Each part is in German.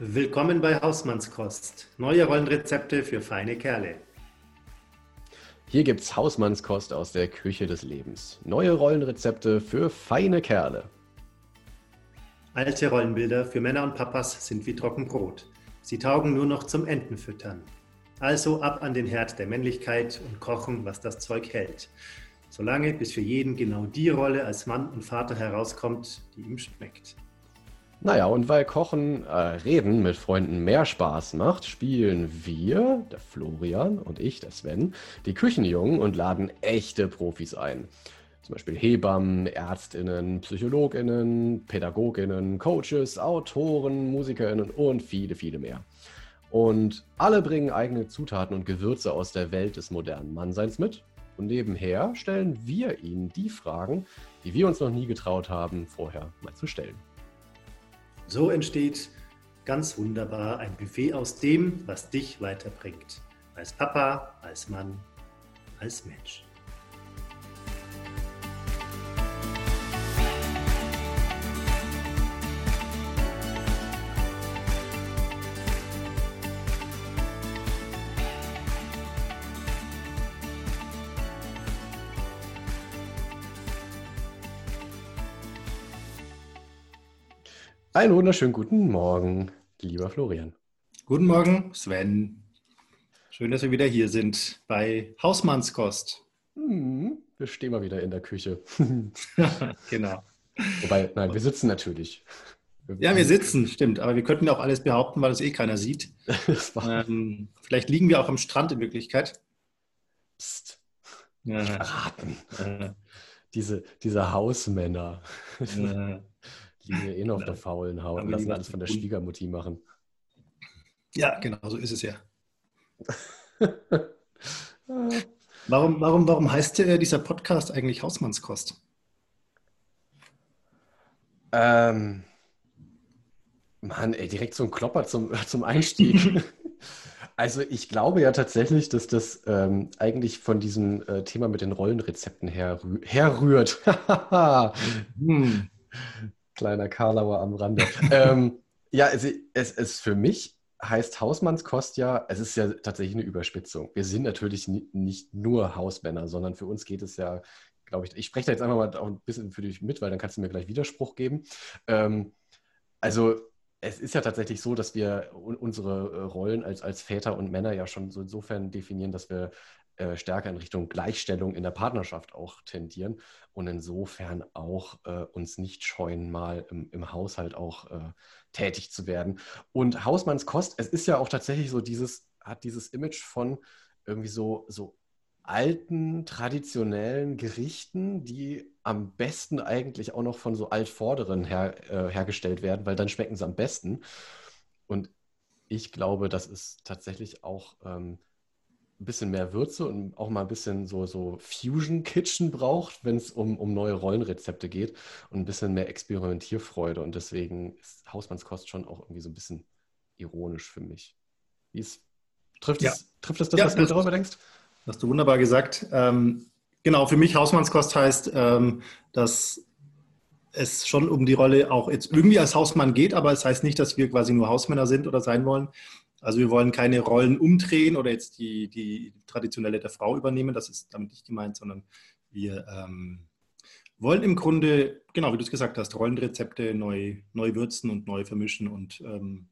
Willkommen bei Hausmannskost. Neue Rollenrezepte für feine Kerle. Hier gibt's Hausmannskost aus der Küche des Lebens. Neue Rollenrezepte für feine Kerle. Alte Rollenbilder für Männer und Papas sind wie Trockenbrot. Sie taugen nur noch zum Entenfüttern. Also ab an den Herd der Männlichkeit und kochen, was das Zeug hält. Solange bis für jeden genau die Rolle als Mann und Vater herauskommt, die ihm schmeckt. Naja, und weil Kochen, äh, Reden mit Freunden mehr Spaß macht, spielen wir, der Florian und ich, der Sven, die Küchenjungen und laden echte Profis ein. Zum Beispiel Hebammen, Ärztinnen, Psychologinnen, Pädagoginnen, Coaches, Autoren, Musikerinnen und viele, viele mehr. Und alle bringen eigene Zutaten und Gewürze aus der Welt des modernen Mannseins mit. Und nebenher stellen wir ihnen die Fragen, die wir uns noch nie getraut haben, vorher mal zu stellen. So entsteht ganz wunderbar ein Buffet aus dem, was dich weiterbringt. Als Papa, als Mann, als Mensch. Einen wunderschönen guten Morgen, lieber Florian. Guten Morgen, Sven. Schön, dass wir wieder hier sind bei Hausmannskost. Hm, wir stehen mal wieder in der Küche. genau. Wobei, nein, wir sitzen natürlich. Ja, wir sitzen, stimmt. Aber wir könnten ja auch alles behaupten, weil es eh keiner sieht. ähm, vielleicht liegen wir auch am Strand in Wirklichkeit. Psst. Ja. Verraten. Äh. Diese, diese Hausmänner. Äh liegen ja eh noch auf der faulen Haut und lassen alles von der Schwiegermutti machen. Ja, genau, so ist es ja. warum, warum, warum heißt äh, dieser Podcast eigentlich Hausmannskost? Ähm, Mann, ey, direkt so ein Klopper zum, zum Einstieg. also ich glaube ja tatsächlich, dass das ähm, eigentlich von diesem äh, Thema mit den Rollenrezepten herrü herrührt. hm. Kleiner Karlauer am Rande. ähm, ja, es, es, es für mich heißt Hausmannskost ja, es ist ja tatsächlich eine Überspitzung. Wir sind natürlich nicht nur Hausmänner, sondern für uns geht es ja, glaube ich, ich spreche da jetzt einfach mal auch ein bisschen für dich mit, weil dann kannst du mir gleich Widerspruch geben. Ähm, also es ist ja tatsächlich so, dass wir unsere äh, Rollen als, als Väter und Männer ja schon so insofern definieren, dass wir äh, stärker in Richtung Gleichstellung in der Partnerschaft auch tendieren und insofern auch äh, uns nicht scheuen, mal im, im Haushalt auch äh, tätig zu werden. Und Hausmannskost, es ist ja auch tatsächlich so dieses, hat dieses Image von irgendwie so, so alten, traditionellen Gerichten, die am besten eigentlich auch noch von so Altvorderen her, äh, hergestellt werden, weil dann schmecken sie am besten. Und ich glaube, das ist tatsächlich auch ähm, ein bisschen mehr Würze und auch mal ein bisschen so, so Fusion Kitchen braucht, wenn es um, um neue Rollenrezepte geht und ein bisschen mehr Experimentierfreude. Und deswegen ist Hausmannskost schon auch irgendwie so ein bisschen ironisch für mich. Wie ist, trifft, ja. es, trifft es das, ja, was du darüber denkst? Hast du wunderbar gesagt. Ähm, genau, für mich Hausmannskost heißt, ähm, dass es schon um die Rolle auch jetzt irgendwie als Hausmann geht, aber es heißt nicht, dass wir quasi nur Hausmänner sind oder sein wollen, also wir wollen keine Rollen umdrehen oder jetzt die, die traditionelle der Frau übernehmen, das ist damit nicht gemeint, sondern wir ähm, wollen im Grunde, genau wie du es gesagt hast, Rollenrezepte neu, neu würzen und neu vermischen und ähm,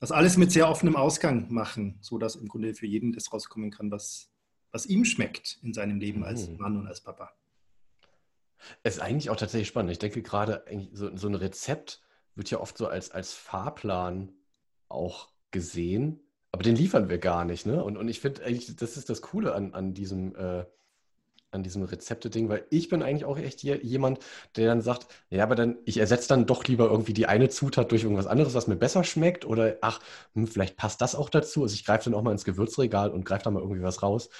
das alles mit sehr offenem Ausgang machen, sodass im Grunde für jeden das rauskommen kann, was, was ihm schmeckt in seinem Leben als mhm. Mann und als Papa. Es ist eigentlich auch tatsächlich spannend. Ich denke gerade, so, so ein Rezept wird ja oft so als, als Fahrplan auch gesehen, aber den liefern wir gar nicht. Ne? Und, und ich finde eigentlich, das ist das Coole an, an diesem, äh, diesem Rezepte-Ding, weil ich bin eigentlich auch echt jemand, der dann sagt, ja, aber dann, ich ersetze dann doch lieber irgendwie die eine Zutat durch irgendwas anderes, was mir besser schmeckt oder ach, hm, vielleicht passt das auch dazu. Also ich greife dann auch mal ins Gewürzregal und greife da mal irgendwie was raus.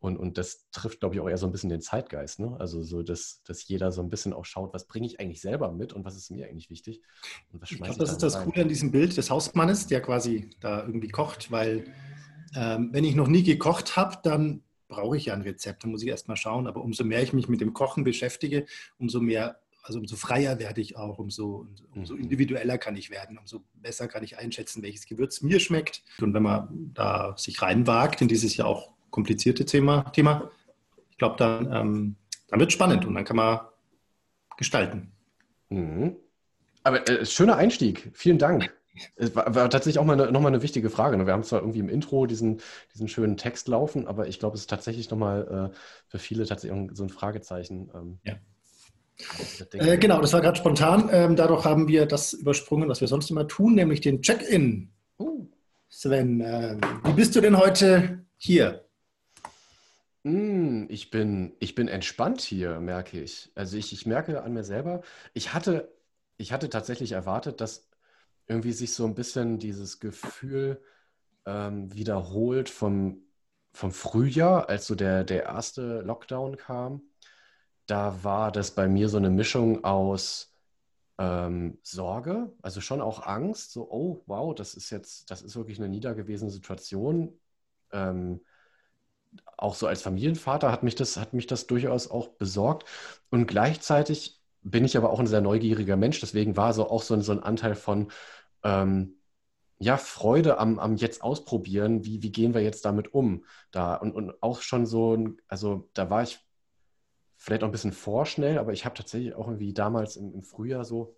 Und, und das trifft, glaube ich, auch eher so ein bisschen den Zeitgeist. Ne? Also so, dass, dass jeder so ein bisschen auch schaut, was bringe ich eigentlich selber mit und was ist mir eigentlich wichtig und was ich glaube, das ist das rein. Coole an diesem Bild des Hausmannes, der quasi da irgendwie kocht, weil ähm, wenn ich noch nie gekocht habe, dann brauche ich ja ein Rezept, dann muss ich erst mal schauen. Aber umso mehr ich mich mit dem Kochen beschäftige, umso mehr also umso freier werde ich auch, umso, umso mhm. individueller kann ich werden, umso besser kann ich einschätzen, welches Gewürz mir schmeckt. Und wenn man da sich reinwagt in dieses ja auch komplizierte Thema, Thema ich glaube, dann, ähm, dann wird es spannend und dann kann man gestalten. Mhm. Aber äh, schöner Einstieg. Vielen Dank. Es war, war, tatsächlich auch mal eine, nochmal eine wichtige Frage. Ne? Wir haben zwar irgendwie im Intro diesen, diesen schönen Text laufen, aber ich glaube, es ist tatsächlich nochmal äh, für viele tatsächlich so ein Fragezeichen. Ähm, ja. Äh, genau, das war gerade spontan. Ähm, dadurch haben wir das übersprungen, was wir sonst immer tun, nämlich den Check-in. Uh. Sven, äh, wie bist du denn heute hier? Mm, ich bin, ich bin entspannt hier, merke ich. Also ich, ich merke an mir selber, ich hatte, ich hatte tatsächlich erwartet, dass irgendwie sich so ein bisschen dieses Gefühl ähm, wiederholt vom, vom Frühjahr, als so der, der erste Lockdown kam. Da war das bei mir so eine Mischung aus ähm, Sorge, also schon auch Angst, so, oh wow, das ist jetzt, das ist wirklich eine niedergewesene Situation. Ähm, auch so als Familienvater hat mich das, hat mich das durchaus auch besorgt. Und gleichzeitig bin ich aber auch ein sehr neugieriger Mensch. Deswegen war so auch so ein, so ein Anteil von, ähm, ja, Freude am, am jetzt ausprobieren, wie, wie gehen wir jetzt damit um? Da und, und auch schon so, also da war ich vielleicht auch ein bisschen vorschnell, aber ich habe tatsächlich auch irgendwie damals im, im, Frühjahr so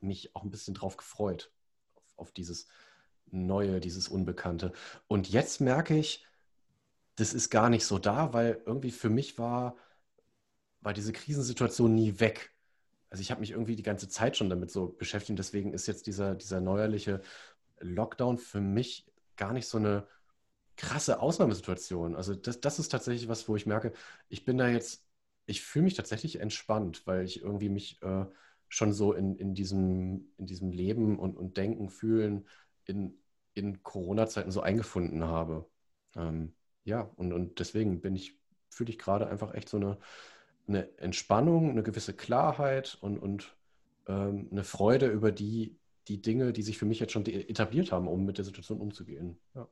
mich auch ein bisschen drauf gefreut, auf, auf dieses Neue, dieses Unbekannte. Und jetzt merke ich, das ist gar nicht so da, weil irgendwie für mich war, war diese Krisensituation nie weg also ich habe mich irgendwie die ganze Zeit schon damit so beschäftigt. Deswegen ist jetzt dieser, dieser neuerliche Lockdown für mich gar nicht so eine krasse Ausnahmesituation. Also das, das ist tatsächlich was, wo ich merke, ich bin da jetzt, ich fühle mich tatsächlich entspannt, weil ich irgendwie mich äh, schon so in, in, diesem, in diesem Leben und, und Denken, Fühlen in, in Corona-Zeiten so eingefunden habe. Ähm, ja, und, und deswegen bin ich, fühle ich gerade einfach echt so eine, eine Entspannung, eine gewisse Klarheit und, und ähm, eine Freude über die, die Dinge, die sich für mich jetzt schon etabliert haben, um mit der Situation umzugehen. Ja.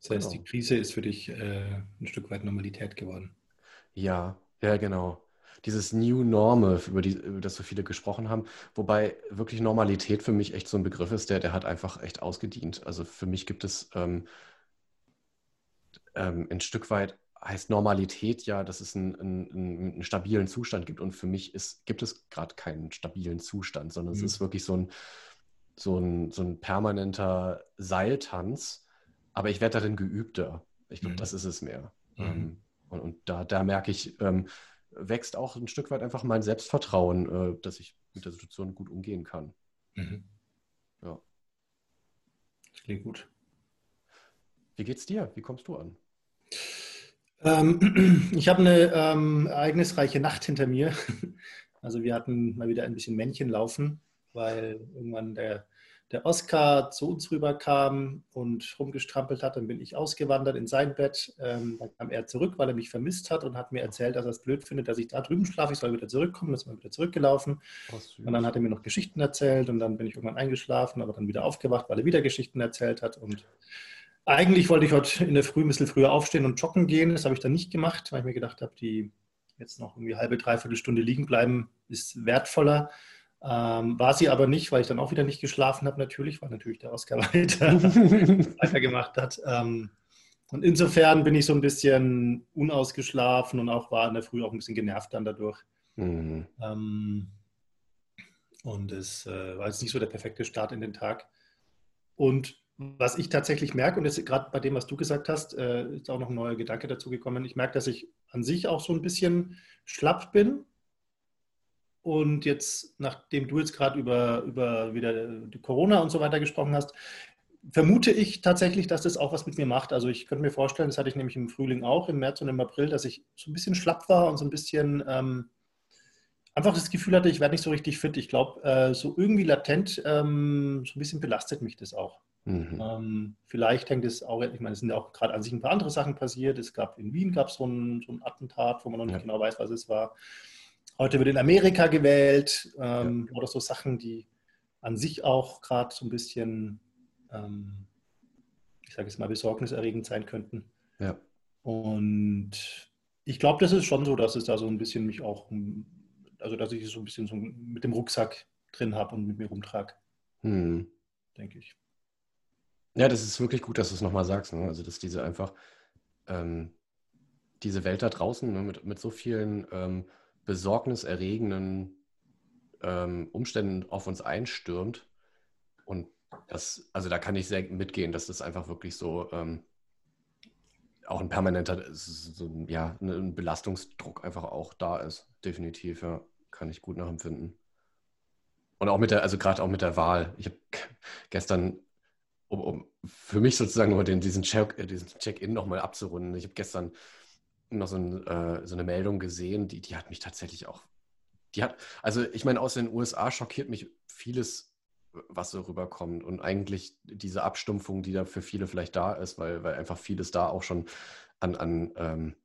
Das heißt, genau. die Krise ist für dich äh, ein Stück weit Normalität geworden. Ja, ja, genau. Dieses New Normal, über, die, über das so viele gesprochen haben, wobei wirklich Normalität für mich echt so ein Begriff ist, der, der hat einfach echt ausgedient. Also für mich gibt es ähm, ähm, ein Stück weit heißt Normalität ja, dass es einen, einen, einen, stabilen Zustand gibt. Und für mich ist, gibt es gerade keinen stabilen Zustand, sondern mhm. es ist wirklich so ein, so, ein, so ein permanenter Seiltanz. Aber ich werde darin geübter. Ich glaube, mhm. das ist es mehr. Mhm. Ähm, und, und da, da merke ich, ähm, wächst auch ein Stück weit einfach mein Selbstvertrauen, äh, dass ich mit der Situation gut umgehen kann. Mhm. Ja. Das klingt gut. Wie geht's dir? Wie kommst du an? Ähm, ich habe eine ähm, ereignisreiche Nacht hinter mir. Also wir hatten mal wieder ein bisschen Männchen laufen, weil irgendwann der, der Oscar zu uns rüberkam und rumgestrampelt hat. Dann bin ich ausgewandert in sein Bett. Ähm, dann kam er zurück, weil er mich vermisst hat und hat mir erzählt, dass er es blöd findet, dass ich da drüben schlafe. Ich soll wieder zurückkommen. Dann ist wir wieder zurückgelaufen. und dann hat er mir noch Geschichten erzählt und dann bin ich irgendwann eingeschlafen, aber dann wieder aufgewacht, weil er wieder Geschichten erzählt hat. Und eigentlich wollte ich heute in der Früh ein bisschen früher aufstehen und joggen gehen. Das habe ich dann nicht gemacht, weil ich mir gedacht habe, die jetzt noch irgendwie halbe, dreiviertel Stunde liegen bleiben, ist wertvoller. Ähm, war sie aber nicht, weil ich dann auch wieder nicht geschlafen habe, natürlich, weil natürlich der Oscar weiter, weitergemacht hat. Ähm, und insofern bin ich so ein bisschen unausgeschlafen und auch war in der Früh auch ein bisschen genervt dann dadurch. Mhm. Ähm, und es äh, war jetzt nicht so der perfekte Start in den Tag. Und was ich tatsächlich merke, und jetzt gerade bei dem, was du gesagt hast, äh, ist auch noch ein neuer Gedanke dazu gekommen. Ich merke, dass ich an sich auch so ein bisschen schlapp bin. Und jetzt, nachdem du jetzt gerade über, über wieder Corona und so weiter gesprochen hast, vermute ich tatsächlich, dass das auch was mit mir macht. Also ich könnte mir vorstellen, das hatte ich nämlich im Frühling auch, im März und im April, dass ich so ein bisschen schlapp war und so ein bisschen ähm, einfach das Gefühl hatte, ich werde nicht so richtig fit. Ich glaube, äh, so irgendwie latent, ähm, so ein bisschen belastet mich das auch. Mhm. Ähm, vielleicht hängt es auch, ich meine, es sind ja auch gerade an sich ein paar andere Sachen passiert. Es gab in Wien gab es so ein, so ein Attentat, wo man noch nicht ja. genau weiß, was es war. Heute wird in Amerika gewählt ähm, ja. oder so Sachen, die an sich auch gerade so ein bisschen, ähm, ich sage jetzt mal, besorgniserregend sein könnten. Ja. Und ich glaube, das ist schon so, dass es da so ein bisschen mich auch, also dass ich es so ein bisschen so mit dem Rucksack drin habe und mit mir rumtrage. Hm. Denke ich. Ja, das ist wirklich gut, dass du es nochmal sagst. Ne? Also, dass diese einfach, ähm, diese Welt da draußen ne, mit, mit so vielen ähm, besorgniserregenden ähm, Umständen auf uns einstürmt. Und das, also da kann ich sehr mitgehen, dass das einfach wirklich so ähm, auch ein permanenter, so, ja, ne, ein Belastungsdruck einfach auch da ist. Definitiv, ja. Kann ich gut nachempfinden. Und auch mit der, also gerade auch mit der Wahl. Ich habe gestern, um, um, für mich sozusagen nur den, diesen Check-in Check nochmal abzurunden, ich habe gestern noch so, ein, äh, so, eine Meldung gesehen, die, die hat mich tatsächlich auch, die hat, also ich meine, aus den USA schockiert mich vieles, was so rüberkommt. Und eigentlich diese Abstumpfung, die da für viele vielleicht da ist, weil, weil einfach vieles da auch schon an, an ähm,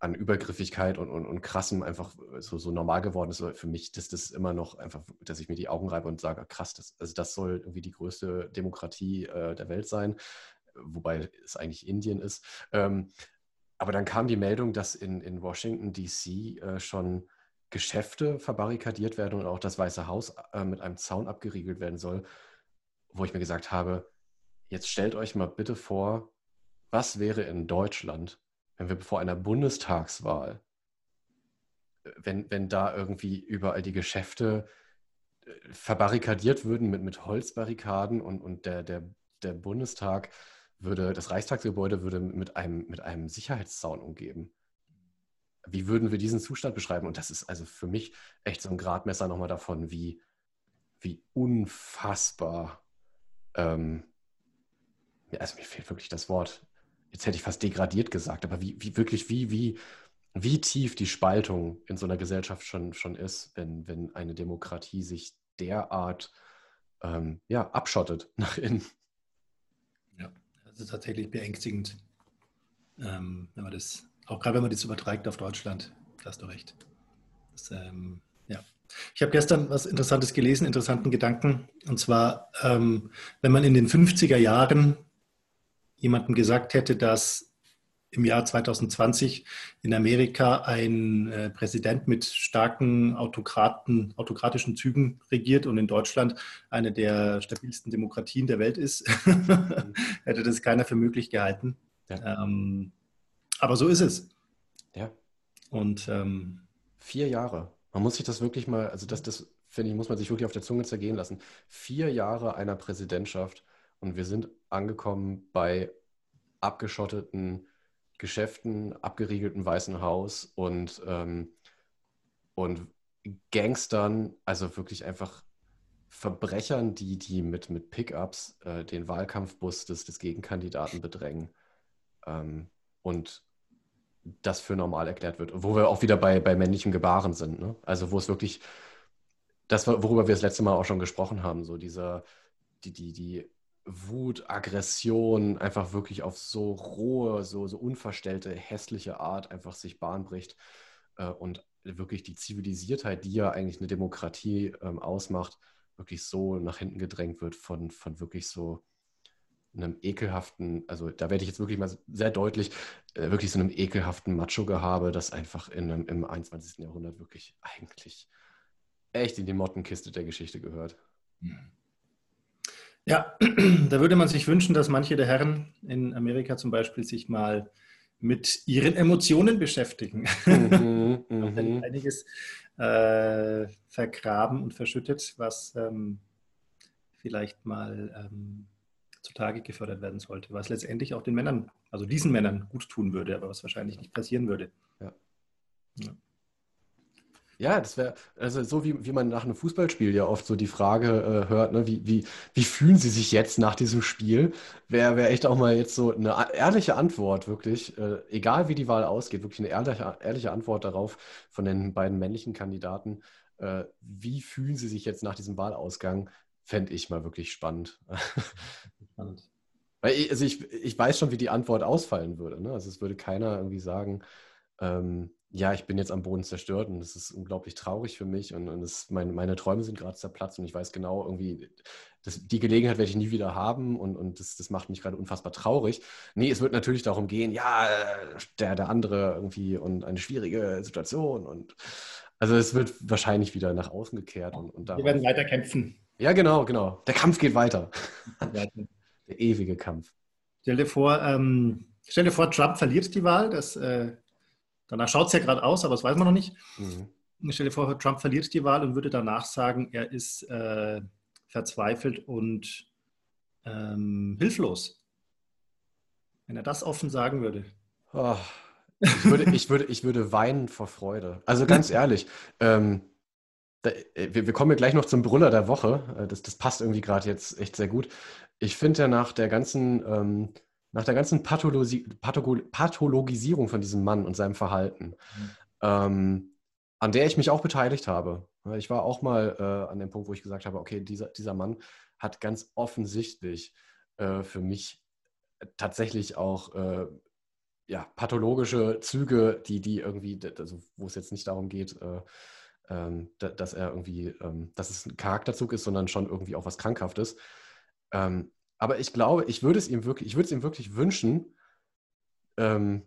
an Übergriffigkeit und, und, und krassem einfach so, so normal geworden ist. Für mich dass das immer noch einfach, dass ich mir die Augen reibe und sage, krass, das, also das soll irgendwie die größte Demokratie äh, der Welt sein, wobei es eigentlich Indien ist. Ähm, aber dann kam die Meldung, dass in, in Washington DC äh, schon Geschäfte verbarrikadiert werden und auch das Weiße Haus äh, mit einem Zaun abgeriegelt werden soll, wo ich mir gesagt habe, jetzt stellt euch mal bitte vor, was wäre in Deutschland, wenn wir vor einer Bundestagswahl, wenn, wenn da irgendwie überall die Geschäfte äh, verbarrikadiert würden mit, mit Holzbarrikaden und, und der, der, der Bundestag würde, das Reichstagsgebäude würde mit einem, mit einem Sicherheitszaun umgeben. Wie würden wir diesen Zustand beschreiben? Und das ist also für mich echt so ein Gradmesser nochmal davon, wie, wie unfassbar, ähm, also mir fehlt wirklich das Wort, jetzt hätte ich fast degradiert gesagt, aber wie, wie wirklich, wie, wie, wie tief die Spaltung in so einer Gesellschaft schon, schon ist, wenn, wenn eine Demokratie sich derart ähm, ja, abschottet nach innen. Ja, das ist tatsächlich beängstigend, ähm, wenn man das, auch gerade wenn man das überträgt auf Deutschland, da hast du recht. Das, ähm, ja. Ich habe gestern was Interessantes gelesen, interessanten Gedanken. Und zwar, ähm, wenn man in den 50er Jahren jemandem gesagt hätte, dass im Jahr 2020 in Amerika ein äh, Präsident mit starken Autokraten, autokratischen Zügen regiert und in Deutschland eine der stabilsten Demokratien der Welt ist, hätte das keiner für möglich gehalten. Ja. Ähm, aber so ist es. Ja. Und ähm, vier Jahre. Man muss sich das wirklich mal, also das, das finde ich, muss man sich wirklich auf der Zunge zergehen lassen. Vier Jahre einer Präsidentschaft und wir sind angekommen bei abgeschotteten Geschäften, abgeriegelten Weißen Haus und, ähm, und Gangstern, also wirklich einfach Verbrechern, die, die mit, mit Pickups äh, den Wahlkampfbus des, des Gegenkandidaten bedrängen ähm, und das für normal erklärt wird. Wo wir auch wieder bei, bei männlichem Gebaren sind. Ne? Also wo es wirklich, das, worüber wir das letzte Mal auch schon gesprochen haben, so dieser, die, die, die Wut, Aggression einfach wirklich auf so rohe, so, so unverstellte, hässliche Art einfach sich Bahn bricht äh, und wirklich die Zivilisiertheit, die ja eigentlich eine Demokratie ähm, ausmacht, wirklich so nach hinten gedrängt wird von, von wirklich so einem ekelhaften, also da werde ich jetzt wirklich mal sehr deutlich, äh, wirklich so einem ekelhaften Macho-Gehabe, das einfach in einem, im 21. Jahrhundert wirklich eigentlich echt in die Mottenkiste der Geschichte gehört. Mhm. Ja, da würde man sich wünschen, dass manche der Herren in Amerika zum Beispiel sich mal mit ihren Emotionen beschäftigen. Mhm, mhm. einiges äh, vergraben und verschüttet, was ähm, vielleicht mal ähm, zutage gefördert werden sollte, was letztendlich auch den Männern, also diesen Männern gut tun würde, aber was wahrscheinlich nicht passieren würde. Ja. ja. Ja, das wäre, also so wie, wie man nach einem Fußballspiel ja oft so die Frage äh, hört, ne, wie, wie, wie fühlen Sie sich jetzt nach diesem Spiel? Wäre wär echt auch mal jetzt so eine ehrliche Antwort, wirklich, äh, egal wie die Wahl ausgeht, wirklich eine ehrliche, ehrliche Antwort darauf von den beiden männlichen Kandidaten. Äh, wie fühlen Sie sich jetzt nach diesem Wahlausgang? Fände ich mal wirklich spannend. spannend. Weil ich, also ich, ich weiß schon, wie die Antwort ausfallen würde. Ne? Also es würde keiner irgendwie sagen, ähm, ja, ich bin jetzt am Boden zerstört und es ist unglaublich traurig für mich und, und es, meine, meine Träume sind gerade zerplatzt und ich weiß genau, irgendwie, das, die Gelegenheit werde ich nie wieder haben und, und das, das macht mich gerade unfassbar traurig. Nee, es wird natürlich darum gehen, ja, der, der andere irgendwie und eine schwierige Situation und also es wird wahrscheinlich wieder nach außen gekehrt. Und, und Wir werden weiter kämpfen. Ja, genau, genau. Der Kampf geht weiter. der ewige Kampf. Stell dir vor, ähm, stell dir vor, Trump verliert die Wahl. Das äh, Danach schaut es ja gerade aus, aber das weiß man noch nicht. Mhm. Stell dir vor, Trump verliert die Wahl und würde danach sagen, er ist äh, verzweifelt und ähm, hilflos. Wenn er das offen sagen würde. Oh, ich, würde ich, würde, ich würde weinen vor Freude. Also ganz ehrlich, ähm, da, äh, wir, wir, kommen ja gleich noch zum Brüller der Woche. Äh, das, das passt irgendwie gerade jetzt echt sehr gut. Ich finde ja nach der ganzen ähm, nach der ganzen Pathologi Pathologisierung von diesem Mann und seinem Verhalten, mhm. ähm, an der ich mich auch beteiligt habe. Ich war auch mal äh, an dem Punkt, wo ich gesagt habe, okay, dieser, dieser Mann hat ganz offensichtlich äh, für mich tatsächlich auch äh, ja, pathologische Züge, die, die irgendwie, also wo es jetzt nicht darum geht, äh, ähm, dass er irgendwie, ähm, dass es ein Charakterzug ist, sondern schon irgendwie auch was Krankhaftes. Ähm, aber ich glaube, ich würde es ihm wirklich, ich würde es ihm wirklich wünschen, ähm,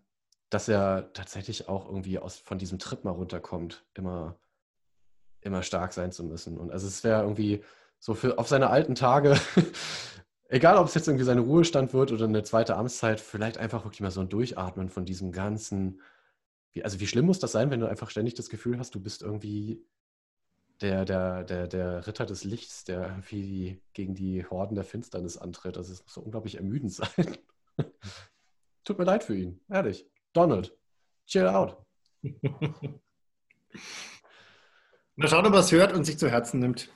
dass er tatsächlich auch irgendwie aus, von diesem Trip mal runterkommt, immer, immer stark sein zu müssen. Und also es wäre irgendwie so für auf seine alten Tage, egal ob es jetzt irgendwie sein Ruhestand wird oder eine zweite Amtszeit, vielleicht einfach wirklich mal so ein Durchatmen von diesem ganzen, wie, also wie schlimm muss das sein, wenn du einfach ständig das Gefühl hast, du bist irgendwie der, der, der, der Ritter des Lichts, der irgendwie gegen die Horden der Finsternis antritt. Das ist so unglaublich ermüdend sein. Tut mir leid für ihn, ehrlich. Donald, chill out. Mal schauen, ob er es hört und sich zu Herzen nimmt.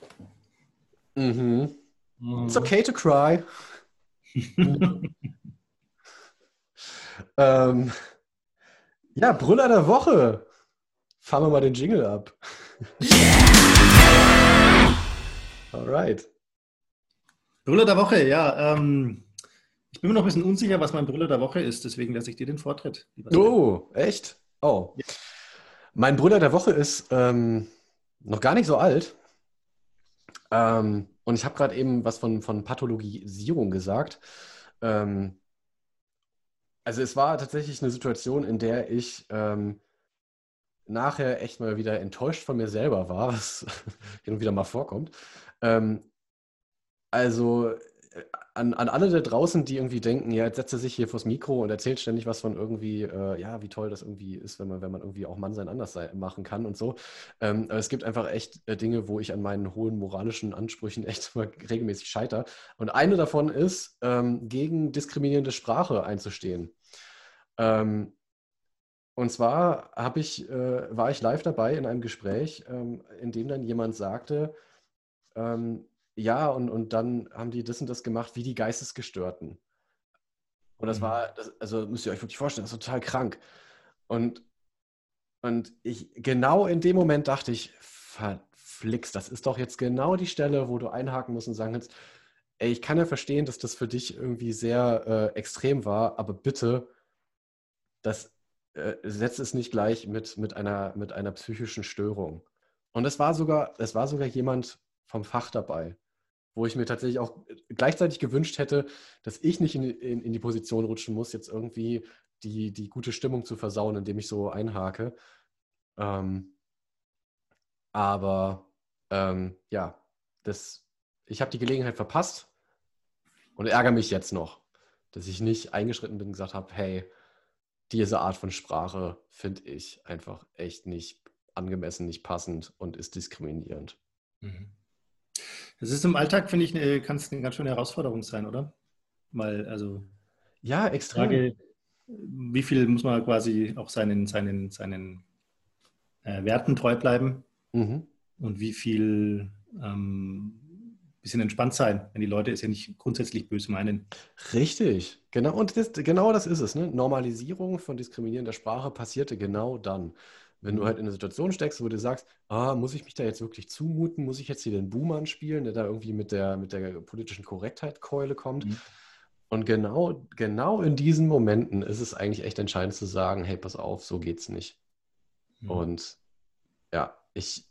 Mhm. mhm. It's okay to cry. ähm, ja, Brüller der Woche. Fahren wir mal den Jingle ab. Alright. Brüller der Woche, ja. Ähm, ich bin mir noch ein bisschen unsicher, was mein Brüller der Woche ist, deswegen lasse ich dir den Vortritt. Oh, echt? Oh. Ja. Mein Brüller der Woche ist ähm, noch gar nicht so alt. Ähm, und ich habe gerade eben was von, von Pathologisierung gesagt. Ähm, also es war tatsächlich eine Situation, in der ich ähm, nachher echt mal wieder enttäuscht von mir selber war, was hin und wieder mal vorkommt. Ähm, also äh, an, an alle da draußen, die irgendwie denken, ja, jetzt setzt er sich hier vors Mikro und erzählt ständig was von irgendwie, äh, ja, wie toll das irgendwie ist, wenn man, wenn man irgendwie auch Mann sein anders sein, machen kann und so. Ähm, aber es gibt einfach echt äh, Dinge, wo ich an meinen hohen moralischen Ansprüchen echt regelmäßig scheiter. Und eine davon ist, ähm, gegen diskriminierende Sprache einzustehen. Ähm, und zwar ich, äh, war ich live dabei in einem Gespräch, ähm, in dem dann jemand sagte, ähm, ja, und, und dann haben die das und das gemacht wie die Geistesgestörten. Und das mhm. war, das, also müsst ihr euch wirklich vorstellen, das ist total krank. Und, und ich, genau in dem Moment dachte ich, verflixt, das ist doch jetzt genau die Stelle, wo du einhaken musst und sagen kannst, ey, ich kann ja verstehen, dass das für dich irgendwie sehr äh, extrem war, aber bitte, das äh, setzt es nicht gleich mit, mit, einer, mit einer psychischen Störung. Und es war sogar, es war sogar jemand vom Fach dabei, wo ich mir tatsächlich auch gleichzeitig gewünscht hätte, dass ich nicht in, in, in die Position rutschen muss, jetzt irgendwie die, die gute Stimmung zu versauen, indem ich so einhake. Ähm, aber ähm, ja, das, ich habe die Gelegenheit verpasst und ärgere mich jetzt noch, dass ich nicht eingeschritten bin und gesagt habe, hey, diese Art von Sprache finde ich einfach echt nicht angemessen, nicht passend und ist diskriminierend. Mhm. Das ist im Alltag, finde ich, kann es eine ganz schöne Herausforderung sein, oder? Weil, also. Ja, extrem. Frage, wie viel muss man quasi auch seinen, seinen, seinen äh, Werten treu bleiben? Mhm. Und wie viel ähm, bisschen entspannt sein, wenn die Leute es ja nicht grundsätzlich böse meinen. Richtig, genau. Und das, genau das ist es. Ne? Normalisierung von diskriminierender Sprache passierte genau dann. Wenn du halt in eine Situation steckst, wo du sagst, ah, muss ich mich da jetzt wirklich zumuten? Muss ich jetzt hier den Boomer spielen, der da irgendwie mit der, mit der politischen Korrektheit Keule kommt? Mhm. Und genau, genau in diesen Momenten ist es eigentlich echt entscheidend zu sagen, hey, pass auf, so geht's nicht. Mhm. Und ja, ich,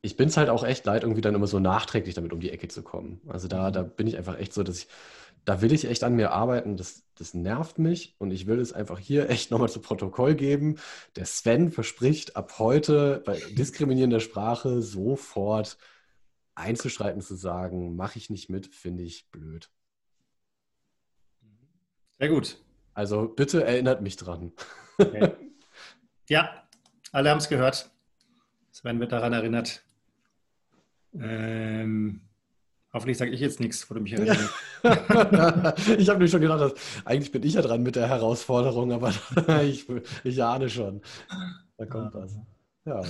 ich bin es halt auch echt leid, irgendwie dann immer so nachträglich damit um die Ecke zu kommen. Also da, mhm. da bin ich einfach echt so, dass ich, da will ich echt an mir arbeiten. Das, das nervt mich und ich will es einfach hier echt nochmal zu Protokoll geben. Der Sven verspricht ab heute bei diskriminierender Sprache sofort einzuschreiten, zu sagen, mache ich nicht mit, finde ich blöd. Sehr gut. Also bitte erinnert mich dran. Okay. Ja, alle haben es gehört. Sven wird daran erinnert. Ähm, hoffentlich sage ich jetzt nichts, wo du mich erinnerst. ich habe mir schon gedacht, dass, eigentlich bin ich ja dran mit der Herausforderung, aber ich, ich ahne schon. Da kommt was. Ja.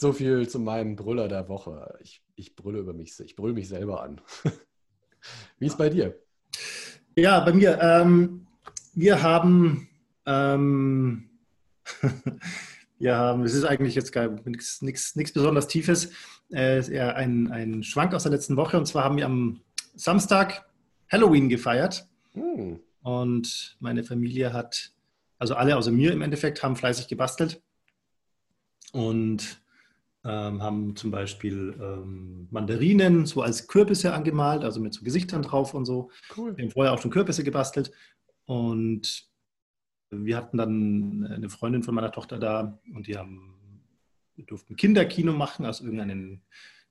So viel zu meinem Brüller der Woche. Ich, ich brülle über mich, ich brülle mich selber an. Wie ist bei dir? Ja, bei mir. Ähm, wir haben, ähm, wir haben, es ist eigentlich jetzt nichts besonders Tiefes, äh, ist eher ein, ein Schwank aus der letzten Woche. Und zwar haben wir am Samstag Halloween gefeiert. Hm. Und meine Familie hat, also alle außer mir im Endeffekt, haben fleißig gebastelt. Und ähm, haben zum Beispiel ähm, Mandarinen so als Kürbisse angemalt, also mit so Gesichtern drauf und so. Cool. Wir haben vorher auch schon Kürbisse gebastelt. Und wir hatten dann eine Freundin von meiner Tochter da und die haben, wir durften Kinderkino machen, also irgendeinen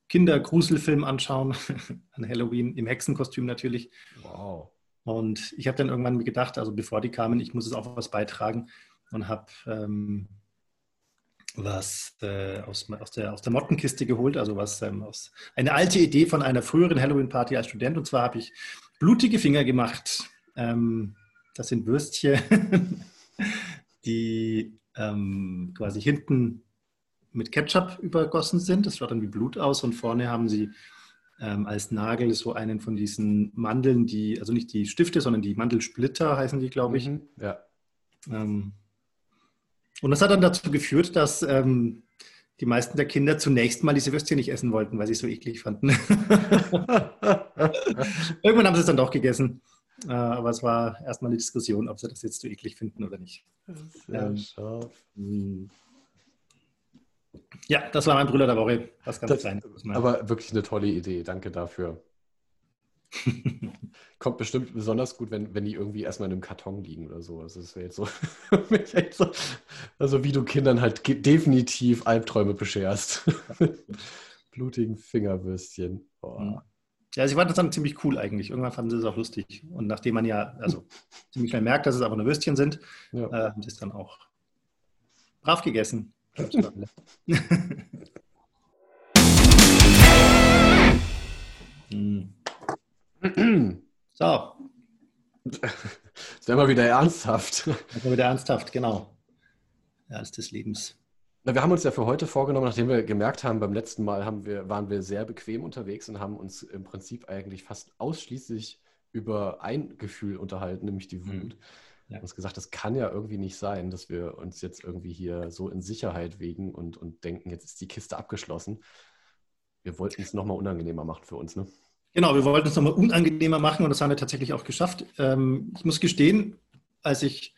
Kindergruselfilm anschauen, an Halloween, im Hexenkostüm natürlich. Wow. Und ich habe dann irgendwann mir gedacht, also bevor die kamen, ich muss es auch was beitragen und habe ähm, was äh, aus, aus, der, aus der Mottenkiste geholt, also was ähm, aus eine alte Idee von einer früheren Halloween-Party als Student. Und zwar habe ich blutige Finger gemacht. Ähm, das sind Würstchen, die ähm, quasi hinten mit Ketchup übergossen sind. Das schaut dann wie Blut aus und vorne haben sie ähm, als Nagel so einen von diesen Mandeln, die, also nicht die Stifte, sondern die Mandelsplitter heißen die, glaube ich. Mhm, ja. Ähm, und das hat dann dazu geführt, dass ähm, die meisten der Kinder zunächst mal diese Würstchen nicht essen wollten, weil sie es so eklig fanden. Irgendwann haben sie es dann doch gegessen. Äh, aber es war erstmal eine Diskussion, ob sie das jetzt so eklig finden oder nicht. Sehr ähm, scharf. Ja, das war mein Brüller der Woche. Was ganz das, Kleines. Aber wirklich eine tolle Idee. Danke dafür. Kommt bestimmt besonders gut, wenn, wenn die irgendwie erstmal in einem Karton liegen oder so. Also, das wäre jetzt so, so, also wie du Kindern halt definitiv Albträume bescherst. Blutigen Fingerwürstchen. Oh. Ja, sie fanden das dann ziemlich cool eigentlich. Irgendwann fanden sie es auch lustig. Und nachdem man ja also ziemlich schnell merkt, dass es aber nur Würstchen sind, ja. äh, haben sie es dann auch brav gegessen. hm. so. Ist ja immer wieder ernsthaft. Immer wieder ernsthaft, genau. Ernst des Lebens. Na, wir haben uns ja für heute vorgenommen, nachdem wir gemerkt haben, beim letzten Mal haben wir, waren wir sehr bequem unterwegs und haben uns im Prinzip eigentlich fast ausschließlich über ein Gefühl unterhalten, nämlich die mhm. Wir haben uns gesagt, das kann ja irgendwie nicht sein, dass wir uns jetzt irgendwie hier so in Sicherheit wägen und, und denken, jetzt ist die Kiste abgeschlossen. Wir wollten es nochmal unangenehmer machen für uns, ne? Genau, wir wollten es nochmal unangenehmer machen und das haben wir tatsächlich auch geschafft. Ähm, ich muss gestehen, als ich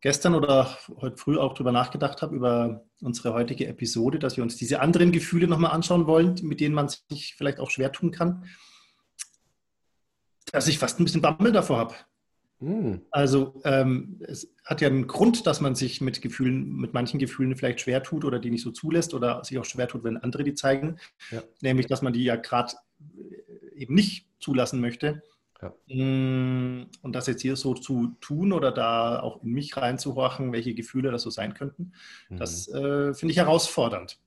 gestern oder heute früh auch darüber nachgedacht habe, über unsere heutige Episode, dass wir uns diese anderen Gefühle nochmal anschauen wollen, mit denen man sich vielleicht auch schwer tun kann, dass ich fast ein bisschen Bammel davor habe. Mm. Also ähm, es hat ja einen Grund, dass man sich mit Gefühlen, mit manchen Gefühlen vielleicht schwer tut oder die nicht so zulässt oder sich auch schwer tut, wenn andere die zeigen. Ja. Nämlich, dass man die ja gerade eben nicht zulassen möchte. Ja. Mm, und das jetzt hier so zu tun oder da auch in mich reinzuhorchen, welche Gefühle das so sein könnten, mhm. das äh, finde ich herausfordernd.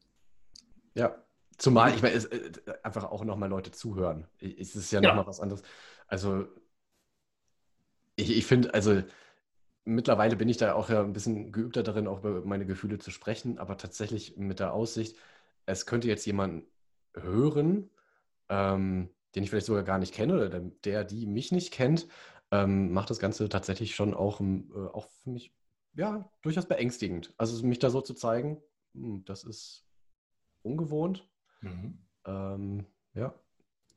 Ja, zumal, ich meine, äh, einfach auch nochmal Leute zuhören. Es ist ja nochmal ja. was anderes. Also, ich, ich finde, also mittlerweile bin ich da auch ja ein bisschen geübter darin, auch über meine Gefühle zu sprechen, aber tatsächlich mit der Aussicht, es könnte jetzt jemand hören, ähm, den ich vielleicht sogar gar nicht kenne oder der, die mich nicht kennt, ähm, macht das Ganze tatsächlich schon auch, ähm, äh, auch für mich ja, durchaus beängstigend. Also mich da so zu zeigen, hm, das ist ungewohnt. Mhm. Ähm, ja.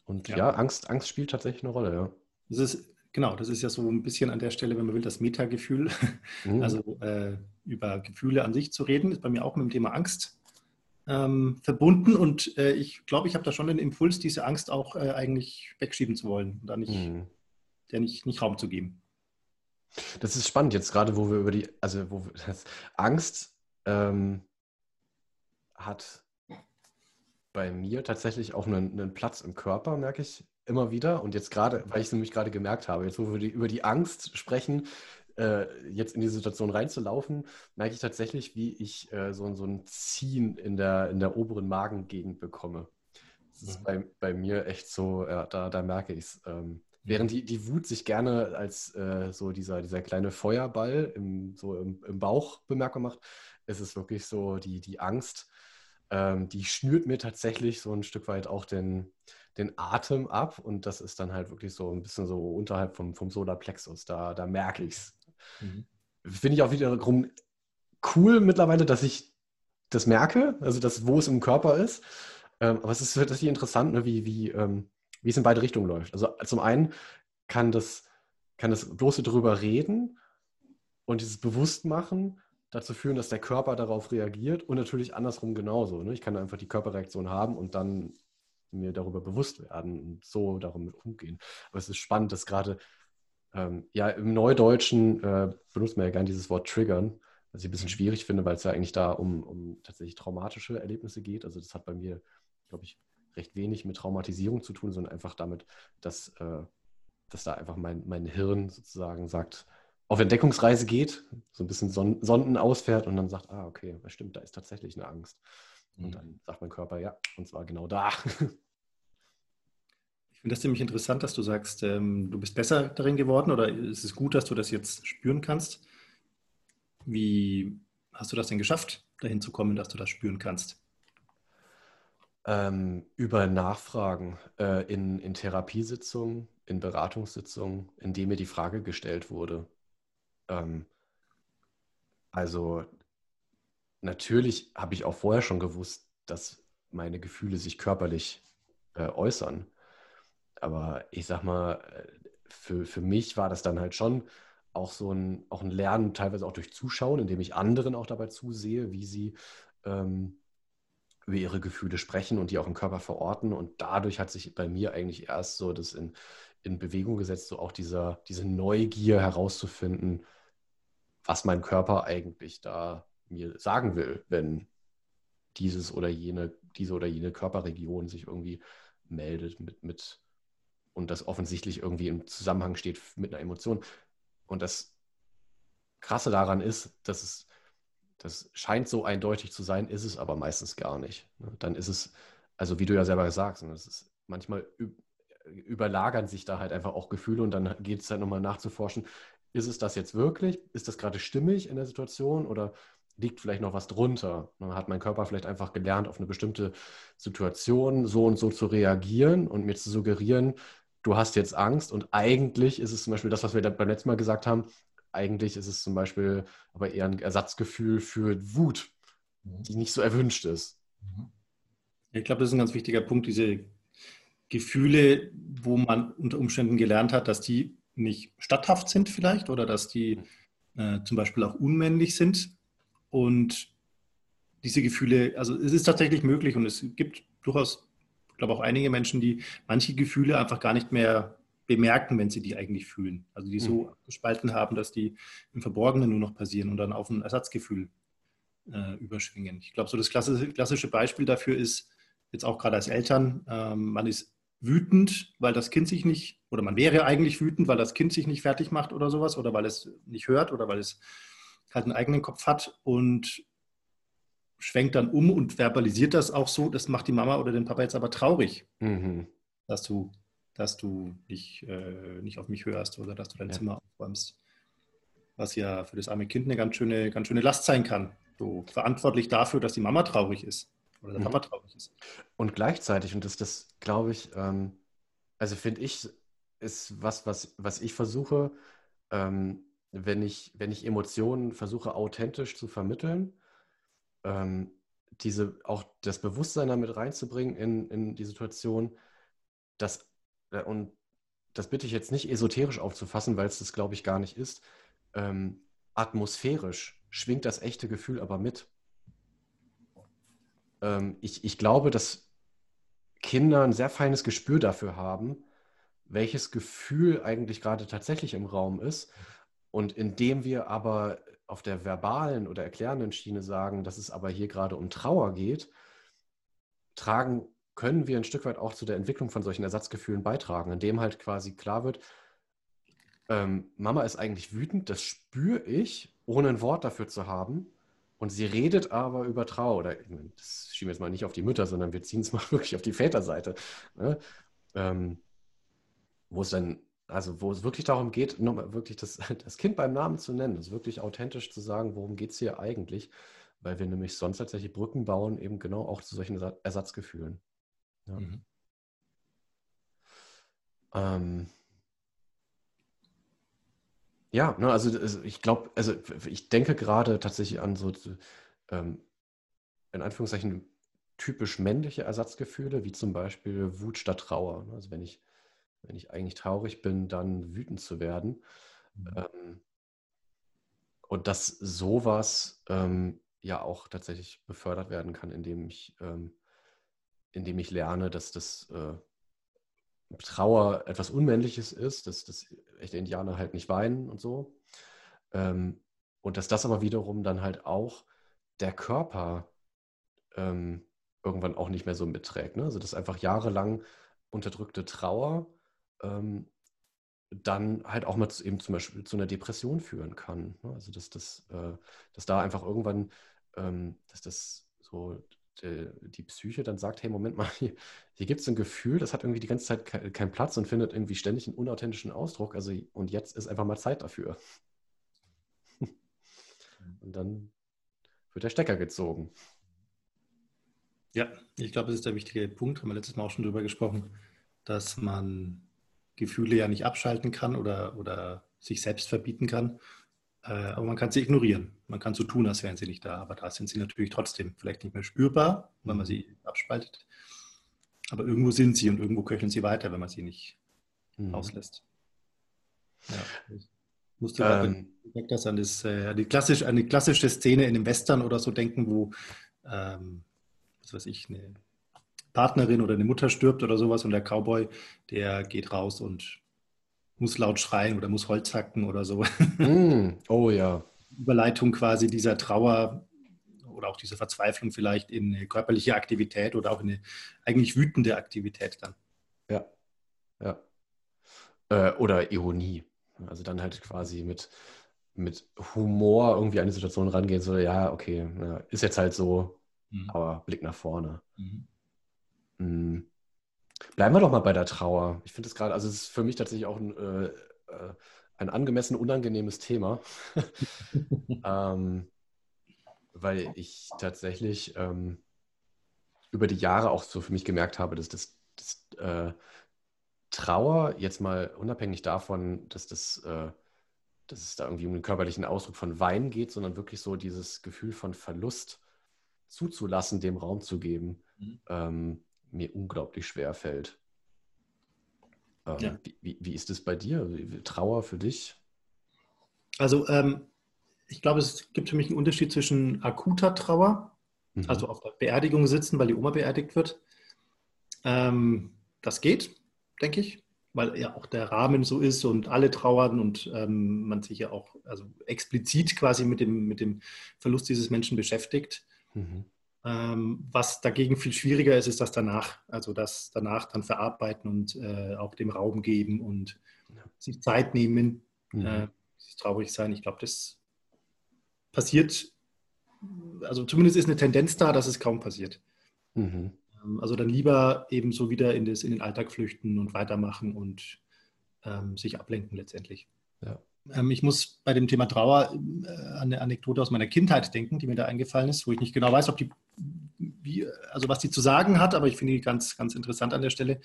Und ja. ja, Angst, Angst spielt tatsächlich eine Rolle, ja. Es ist genau, das ist ja so ein bisschen an der Stelle, wenn man will, das Metagefühl. Mhm. Also äh, über Gefühle an sich zu reden, ist bei mir auch mit dem Thema Angst ähm, verbunden. Und äh, ich glaube, ich habe da schon den Impuls, diese Angst auch äh, eigentlich wegschieben zu wollen und da nicht, mhm. der nicht, nicht Raum zu geben. Das ist spannend jetzt gerade, wo wir über die, also wo das Angst ähm, hat bei mir tatsächlich auch einen, einen, Platz im Körper, merke ich immer wieder. Und jetzt gerade, weil ich es nämlich gerade gemerkt habe, jetzt wo wir die, über die Angst sprechen, äh, jetzt in die Situation reinzulaufen, merke ich tatsächlich, wie ich äh, so, so ein Ziehen in der, in der oberen Magengegend bekomme. Das ist mhm. bei, bei mir echt so, ja, da, da merke ich es. Ähm, während die, die Wut sich gerne als äh, so dieser, dieser kleine Feuerball im, so im, im Bauch bemerkbar macht, ist es wirklich so die, die Angst, ähm, die schnürt mir tatsächlich so ein Stück weit auch den, den Atem ab und das ist dann halt wirklich so ein bisschen so unterhalb vom, vom Solarplexus. Da, da merke ich es. Mhm. Finde ich auch wiederum cool mittlerweile, dass ich das merke, also das, wo es im Körper ist. Ähm, aber es ist tatsächlich interessant, ne, wie, wie, ähm, wie es in beide Richtungen läuft. Also zum einen kann das, kann das bloße drüber reden und dieses Bewusstmachen dazu führen, dass der Körper darauf reagiert und natürlich andersrum genauso. Ne? Ich kann einfach die Körperreaktion haben und dann mir darüber bewusst werden und so darum umgehen. Aber es ist spannend, dass gerade ähm, ja, im Neudeutschen äh, benutzt man ja gerne dieses Wort triggern, was ich ein bisschen mhm. schwierig finde, weil es ja eigentlich da um, um tatsächlich traumatische Erlebnisse geht. Also das hat bei mir, glaube ich, recht wenig mit Traumatisierung zu tun, sondern einfach damit, dass, äh, dass da einfach mein, mein Hirn sozusagen sagt, auf Entdeckungsreise geht, so ein bisschen Son Sonden ausfährt und dann sagt, ah, okay, das stimmt, da ist tatsächlich eine Angst. Und mhm. dann sagt mein Körper, ja, und zwar genau da. Ich finde das ziemlich interessant, dass du sagst, ähm, du bist besser darin geworden oder ist es gut, dass du das jetzt spüren kannst. Wie hast du das denn geschafft, dahin zu kommen, dass du das spüren kannst? Ähm, über Nachfragen äh, in, in Therapiesitzungen, in Beratungssitzungen, in denen mir die Frage gestellt wurde. Ähm, also natürlich habe ich auch vorher schon gewusst, dass meine Gefühle sich körperlich äh, äußern. Aber ich sag mal, für, für mich war das dann halt schon auch so ein, auch ein Lernen, teilweise auch durch Zuschauen, indem ich anderen auch dabei zusehe, wie sie ähm, über ihre Gefühle sprechen und die auch im Körper verorten. Und dadurch hat sich bei mir eigentlich erst so das in, in Bewegung gesetzt, so auch dieser, diese Neugier herauszufinden, was mein Körper eigentlich da mir sagen will, wenn dieses oder jene, diese oder jene Körperregion sich irgendwie meldet mit, mit und das offensichtlich irgendwie im Zusammenhang steht mit einer Emotion. Und das Krasse daran ist, dass es, das scheint so eindeutig zu sein, ist es aber meistens gar nicht. Ne? Dann ist es, also wie du ja selber sagst, das ist manchmal überlagern sich da halt einfach auch Gefühle und dann geht es halt nochmal nachzuforschen, ist es das jetzt wirklich? Ist das gerade stimmig in der Situation oder liegt vielleicht noch was drunter? Dann hat mein Körper vielleicht einfach gelernt, auf eine bestimmte Situation so und so zu reagieren und mir zu suggerieren, du hast jetzt Angst und eigentlich ist es zum Beispiel das, was wir beim letzten Mal gesagt haben, eigentlich ist es zum Beispiel aber eher ein Ersatzgefühl für Wut, mhm. die nicht so erwünscht ist. Mhm. Ich glaube, das ist ein ganz wichtiger Punkt, diese Gefühle, wo man unter Umständen gelernt hat, dass die nicht statthaft sind vielleicht oder dass die äh, zum Beispiel auch unmännlich sind. Und diese Gefühle, also es ist tatsächlich möglich und es gibt durchaus glaube auch einige Menschen, die manche Gefühle einfach gar nicht mehr bemerken, wenn sie die eigentlich fühlen. Also die so mhm. gespalten haben, dass die im Verborgenen nur noch passieren und dann auf ein Ersatzgefühl äh, überschwingen. Ich glaube, so das klassische, klassische, Beispiel dafür ist jetzt auch gerade als Eltern, ähm, man ist wütend, weil das Kind sich nicht, oder man wäre eigentlich wütend, weil das Kind sich nicht fertig macht oder sowas, oder weil es nicht hört oder weil es halt einen eigenen Kopf hat und schwenkt dann um und verbalisiert das auch so, das macht die Mama oder den Papa jetzt aber traurig, mhm. dass du, dass du nicht, äh, nicht auf mich hörst oder dass du dein ja. Zimmer aufräumst. Was ja für das arme Kind eine ganz schöne, ganz schöne Last sein kann. So verantwortlich dafür, dass die Mama traurig ist oder der mhm. Papa traurig ist. Und gleichzeitig, und das, das glaube ich, ähm, also finde ich, ist was, was, was ich versuche, ähm, wenn, ich, wenn ich Emotionen versuche authentisch zu vermitteln, ähm, diese, auch das Bewusstsein damit reinzubringen in, in die Situation, dass, äh, und das bitte ich jetzt nicht esoterisch aufzufassen, weil es das, glaube ich, gar nicht ist, ähm, atmosphärisch schwingt das echte Gefühl aber mit. Ähm, ich, ich glaube, dass Kinder ein sehr feines Gespür dafür haben, welches Gefühl eigentlich gerade tatsächlich im Raum ist. Und indem wir aber auf der verbalen oder erklärenden Schiene sagen, dass es aber hier gerade um Trauer geht, tragen, können wir ein Stück weit auch zu der Entwicklung von solchen Ersatzgefühlen beitragen, indem halt quasi klar wird, ähm, Mama ist eigentlich wütend, das spüre ich, ohne ein Wort dafür zu haben. Und sie redet aber über Trauer. Oder das schieben wir jetzt mal nicht auf die Mütter, sondern wir ziehen es mal wirklich auf die Väterseite. Ne? Ähm, wo es dann, also wo es wirklich darum geht, wirklich das, das Kind beim Namen zu nennen, es wirklich authentisch zu sagen, worum geht es hier eigentlich, weil wir nämlich sonst tatsächlich Brücken bauen, eben genau auch zu solchen Ersatzgefühlen. Ja. Mhm. Ähm, ja, ne, also, also ich glaube, also ich denke gerade tatsächlich an so, ähm, in Anführungszeichen, typisch männliche Ersatzgefühle, wie zum Beispiel Wut statt Trauer. Ne? Also wenn ich, wenn ich eigentlich traurig bin, dann wütend zu werden. Mhm. Ähm, und dass sowas ähm, ja auch tatsächlich befördert werden kann, indem ich, ähm, indem ich lerne, dass das äh, Trauer etwas Unmännliches ist, dass, dass echte Indianer halt nicht weinen und so. Ähm, und dass das aber wiederum dann halt auch der Körper ähm, irgendwann auch nicht mehr so mitträgt. Ne? Also dass einfach jahrelang unterdrückte Trauer ähm, dann halt auch mal zu, eben zum Beispiel zu einer Depression führen kann. Ne? Also dass, das, äh, dass da einfach irgendwann, ähm, dass das so die, die Psyche dann sagt, hey, Moment mal, hier, hier gibt es ein Gefühl, das hat irgendwie die ganze Zeit ke keinen Platz und findet irgendwie ständig einen unauthentischen Ausdruck. Also, und jetzt ist einfach mal Zeit dafür. und dann wird der Stecker gezogen. Ja, ich glaube, das ist der wichtige Punkt, haben wir letztes Mal auch schon drüber gesprochen, dass man Gefühle ja nicht abschalten kann oder, oder sich selbst verbieten kann, äh, aber man kann sie ignorieren. Man kann so tun, als wären sie nicht da. Aber da sind sie natürlich trotzdem vielleicht nicht mehr spürbar, wenn man sie abspaltet. Aber irgendwo sind sie und irgendwo köcheln sie weiter, wenn man sie nicht mhm. auslässt. Ja. Ich musste ähm, das an, das, äh, die klassisch, an die klassische Szene in einem Western oder so denken, wo, ähm, was weiß ich, eine Partnerin oder eine Mutter stirbt oder sowas und der Cowboy, der geht raus und muss laut schreien oder muss Holz hacken oder so. Mm, oh ja. Überleitung quasi dieser Trauer oder auch diese Verzweiflung vielleicht in eine körperliche Aktivität oder auch in eine eigentlich wütende Aktivität dann. Ja, ja. Äh, oder Ironie. Also dann halt quasi mit, mit Humor irgendwie an die Situation rangehen, so, ja, okay, ja, ist jetzt halt so, mhm. aber Blick nach vorne. Mhm. Mhm. Bleiben wir doch mal bei der Trauer. Ich finde es gerade, also es ist für mich tatsächlich auch ein, äh, äh ein angemessen unangenehmes Thema, ähm, weil ich tatsächlich ähm, über die Jahre auch so für mich gemerkt habe, dass das, das äh, Trauer jetzt mal unabhängig davon, dass das äh, dass es da irgendwie um den körperlichen Ausdruck von Wein geht, sondern wirklich so dieses Gefühl von Verlust zuzulassen, dem Raum zu geben. Mhm. Ähm, mir unglaublich schwer fällt. Ähm, ja. wie, wie, ist es bei dir? Trauer für dich? Also ähm, ich glaube, es gibt für mich einen Unterschied zwischen akuter Trauer, mhm. also auf der Beerdigung sitzen, weil die Oma beerdigt wird. Ähm, das geht, denke ich, weil ja auch der Rahmen so ist und alle trauern und ähm, man sich ja auch also explizit quasi mit dem, mit dem Verlust dieses Menschen beschäftigt. Mhm. Ähm, was dagegen viel schwieriger ist, ist das danach. Also das danach dann verarbeiten und äh, auch dem Raum geben und sich Zeit nehmen, mhm. äh, traurig sein. Ich glaube, das passiert, also zumindest ist eine Tendenz da, dass es kaum passiert. Mhm. Ähm, also dann lieber eben so wieder in, das, in den Alltag flüchten und weitermachen und ähm, sich ablenken letztendlich. Ja. Ähm, ich muss bei dem Thema Trauer äh, an eine Anekdote aus meiner Kindheit denken, die mir da eingefallen ist, wo ich nicht genau weiß, ob die, wie, also was die zu sagen hat, aber ich finde die ganz, ganz interessant an der Stelle.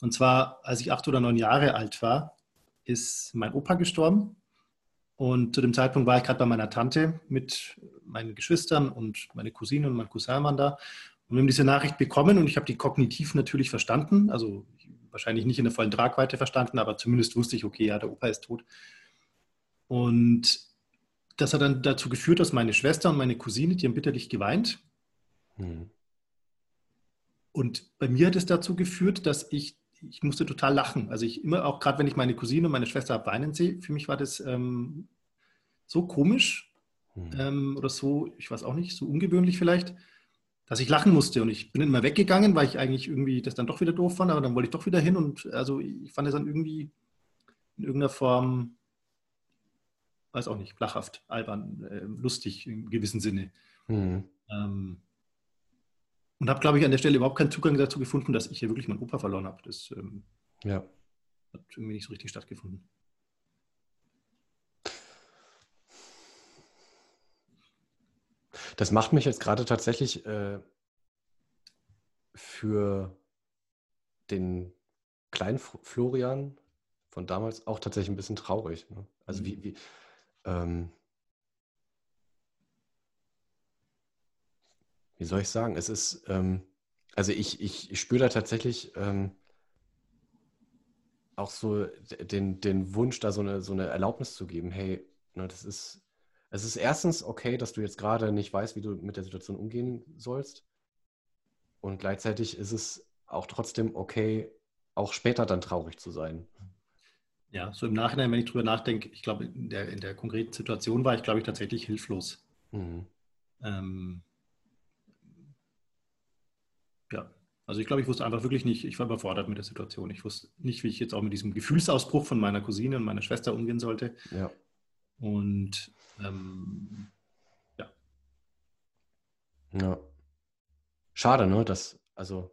Und zwar, als ich acht oder neun Jahre alt war, ist mein Opa gestorben. Und zu dem Zeitpunkt war ich gerade bei meiner Tante mit meinen Geschwistern und meine Cousine und mein Cousin waren da. Und wir haben diese Nachricht bekommen und ich habe die kognitiv natürlich verstanden. Also wahrscheinlich nicht in der vollen Tragweite verstanden, aber zumindest wusste ich, okay, ja, der Opa ist tot. Und das hat dann dazu geführt, dass meine Schwester und meine Cousine, die haben bitterlich geweint. Mhm. Und bei mir hat es dazu geführt, dass ich, ich musste total lachen. Also ich immer, auch gerade wenn ich meine Cousine und meine Schwester habe weinen sehe, für mich war das ähm, so komisch mhm. ähm, oder so, ich weiß auch nicht, so ungewöhnlich vielleicht, dass ich lachen musste. Und ich bin immer weggegangen, weil ich eigentlich irgendwie das dann doch wieder doof fand, aber dann wollte ich doch wieder hin. Und also ich fand es dann irgendwie in irgendeiner Form weiß auch nicht, flachhaft, albern, äh, lustig im gewissen Sinne. Mhm. Ähm, und habe, glaube ich, an der Stelle überhaupt keinen Zugang dazu gefunden, dass ich hier wirklich meinen Opa verloren habe. Das ähm, ja. hat irgendwie nicht so richtig stattgefunden. Das macht mich jetzt gerade tatsächlich äh, für den kleinen Florian von damals auch tatsächlich ein bisschen traurig. Ne? Also mhm. wie, wie, ähm, wie soll ich sagen, es ist, ähm, also ich, ich, spüre da tatsächlich ähm, auch so den, den Wunsch, da so eine, so eine Erlaubnis zu geben, hey, ne, das ist, es ist erstens okay, dass du jetzt gerade nicht weißt, wie du mit der Situation umgehen sollst. Und gleichzeitig ist es auch trotzdem okay, auch später dann traurig zu sein. Ja, so im Nachhinein, wenn ich drüber nachdenke, ich glaube, in der, in der konkreten Situation war ich, glaube ich, tatsächlich hilflos. Mhm. Ähm, ja, also ich glaube, ich wusste einfach wirklich nicht, ich war überfordert mit der Situation. Ich wusste nicht, wie ich jetzt auch mit diesem Gefühlsausbruch von meiner Cousine und meiner Schwester umgehen sollte. Ja. Und ähm, ja. Ja. Schade, ne? Dass, also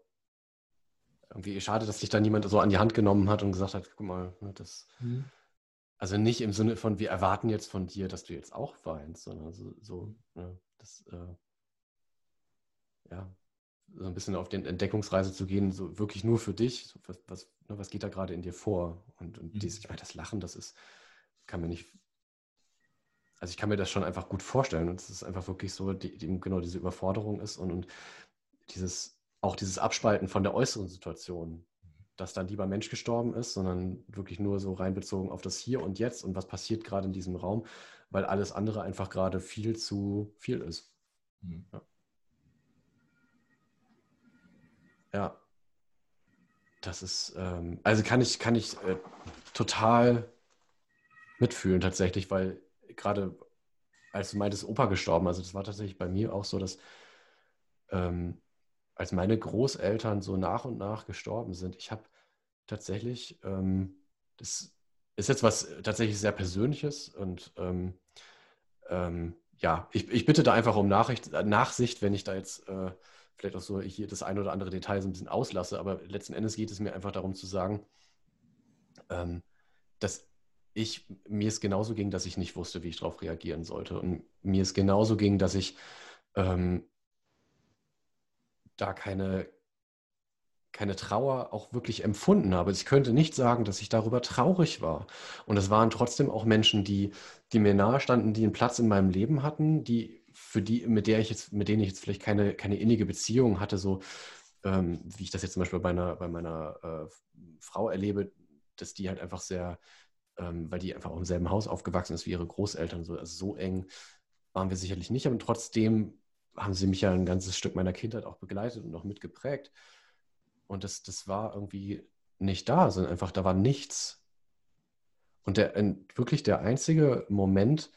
irgendwie schade, dass sich da niemand so an die Hand genommen hat und gesagt hat, guck mal, ne, das. Mhm. Also nicht im Sinne von, wir erwarten jetzt von dir, dass du jetzt auch weinst, sondern so, so ne, das, äh, ja, so ein bisschen auf den Entdeckungsreise zu gehen, so wirklich nur für dich, so was, was, ne, was geht da gerade in dir vor? Und, und mhm. dies, ich meine, das Lachen, das ist, kann mir nicht, also ich kann mir das schon einfach gut vorstellen und es ist einfach wirklich so, die, die, genau diese Überforderung ist und, und dieses, auch dieses Abspalten von der äußeren Situation, dass dann lieber Mensch gestorben ist, sondern wirklich nur so reinbezogen auf das Hier und Jetzt und was passiert gerade in diesem Raum, weil alles andere einfach gerade viel zu viel ist. Mhm. Ja. ja. Das ist, ähm, also kann ich, kann ich äh, total mitfühlen tatsächlich, weil gerade als du meintest, Opa gestorben, also das war tatsächlich bei mir auch so, dass ähm, als meine Großeltern so nach und nach gestorben sind, ich habe tatsächlich, ähm, das ist jetzt was tatsächlich sehr Persönliches und ähm, ähm, ja, ich, ich, bitte da einfach um Nachricht, Nachsicht, wenn ich da jetzt äh, vielleicht auch so hier das ein oder andere Detail so ein bisschen auslasse, aber letzten Endes geht es mir einfach darum zu sagen, ähm, dass ich, mir es genauso ging, dass ich nicht wusste, wie ich darauf reagieren sollte. Und mir es genauso ging, dass ich ähm, da keine, keine Trauer auch wirklich empfunden habe. Ich könnte nicht sagen, dass ich darüber traurig war. Und es waren trotzdem auch Menschen, die, die mir nahestanden, die einen Platz in meinem Leben hatten, die, für die, mit der ich jetzt, mit denen ich jetzt vielleicht keine, keine innige Beziehung hatte, so ähm, wie ich das jetzt zum Beispiel bei, einer, bei meiner äh, Frau erlebe, dass die halt einfach sehr, ähm, weil die einfach auch im selben Haus aufgewachsen ist wie ihre Großeltern, so, also so eng waren wir sicherlich nicht, aber trotzdem haben sie mich ja ein ganzes Stück meiner Kindheit auch begleitet und auch mitgeprägt. Und das, das war irgendwie nicht da, sondern einfach, da war nichts. Und der, wirklich der einzige Moment,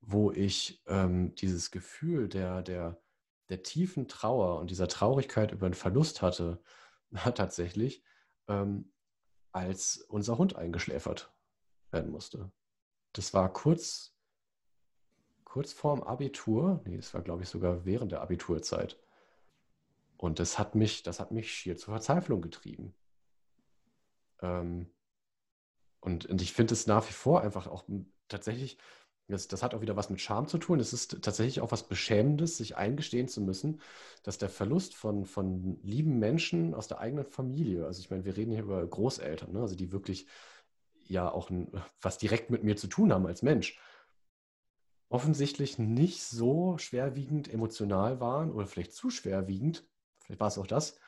wo ich ähm, dieses Gefühl der, der, der tiefen Trauer und dieser Traurigkeit über den Verlust hatte, war tatsächlich, ähm, als unser Hund eingeschläfert werden musste. Das war kurz kurz vorm Abitur, nee, es war glaube ich sogar während der Abiturzeit. Und das hat mich, das hat mich schier zur Verzweiflung getrieben. Ähm, und, und ich finde es nach wie vor einfach auch tatsächlich, das, das hat auch wieder was mit Scham zu tun. Es ist tatsächlich auch was Beschämendes, sich eingestehen zu müssen, dass der Verlust von, von lieben Menschen aus der eigenen Familie, also ich meine, wir reden hier über Großeltern, ne, also die wirklich ja auch ein, was direkt mit mir zu tun haben als Mensch, offensichtlich nicht so schwerwiegend emotional waren oder vielleicht zu schwerwiegend, vielleicht war es auch das,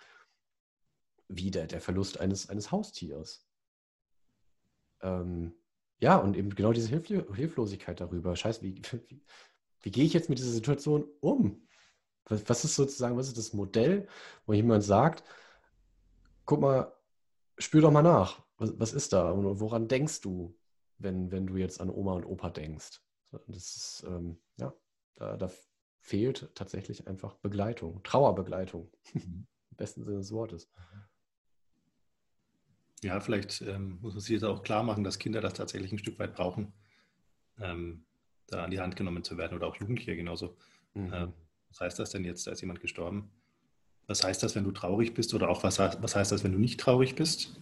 wie der, der Verlust eines, eines Haustiers. Ähm, ja, und eben genau diese Hilf Hilflosigkeit darüber. Scheiße, wie, wie, wie gehe ich jetzt mit dieser Situation um? Was, was ist sozusagen, was ist das Modell, wo jemand sagt, guck mal, spür doch mal nach, was, was ist da und woran denkst du, wenn, wenn du jetzt an Oma und Opa denkst? Das ist, ähm, ja, da, da, fehlt tatsächlich einfach Begleitung, Trauerbegleitung, mhm. im besten Sinne des Wortes. Ja, vielleicht ähm, muss man sich jetzt auch klar machen, dass Kinder das tatsächlich ein Stück weit brauchen, ähm, da an die Hand genommen zu werden oder auch Jugendliche genauso. Mhm. Ähm, was heißt das denn jetzt, da ist jemand gestorben? Was heißt das, wenn du traurig bist oder auch was, was heißt das, wenn du nicht traurig bist?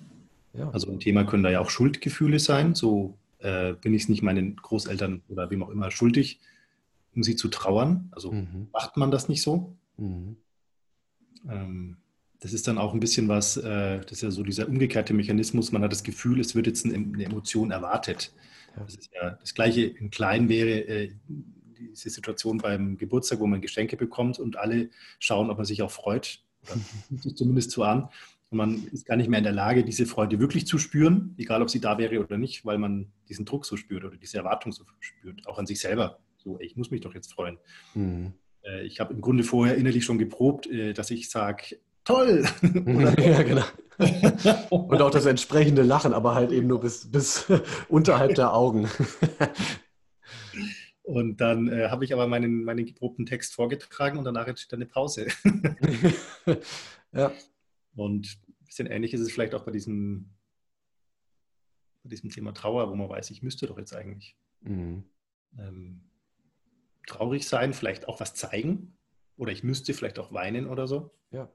Ja. Also ein Thema können da ja auch Schuldgefühle sein. So äh, bin ich es nicht meinen Großeltern oder wem auch immer schuldig, um sie zu trauern. Also mhm. macht man das nicht so. Mhm. Ähm, das ist dann auch ein bisschen was, äh, das ist ja so dieser umgekehrte Mechanismus. Man hat das Gefühl, es wird jetzt eine, eine Emotion erwartet. Ja. Das ist ja das Gleiche in klein wäre äh, diese Situation beim Geburtstag, wo man Geschenke bekommt und alle schauen, ob man sich auch freut. sich zumindest so an. Und man ist gar nicht mehr in der Lage, diese Freude wirklich zu spüren, egal ob sie da wäre oder nicht, weil man diesen Druck so spürt oder diese Erwartung so spürt, auch an sich selber. So, ey, ich muss mich doch jetzt freuen. Mhm. Äh, ich habe im Grunde vorher innerlich schon geprobt, äh, dass ich sage, toll! ja, genau. Und auch das entsprechende Lachen, aber halt eben nur bis, bis unterhalb der Augen. Und dann äh, habe ich aber meinen, meinen geprobten Text vorgetragen und danach entsteht eine Pause. ja. Und ein bisschen ähnlich ist es vielleicht auch bei diesem, bei diesem Thema Trauer, wo man weiß, ich müsste doch jetzt eigentlich mhm. ähm, traurig sein, vielleicht auch was zeigen. Oder ich müsste vielleicht auch weinen oder so. Ja.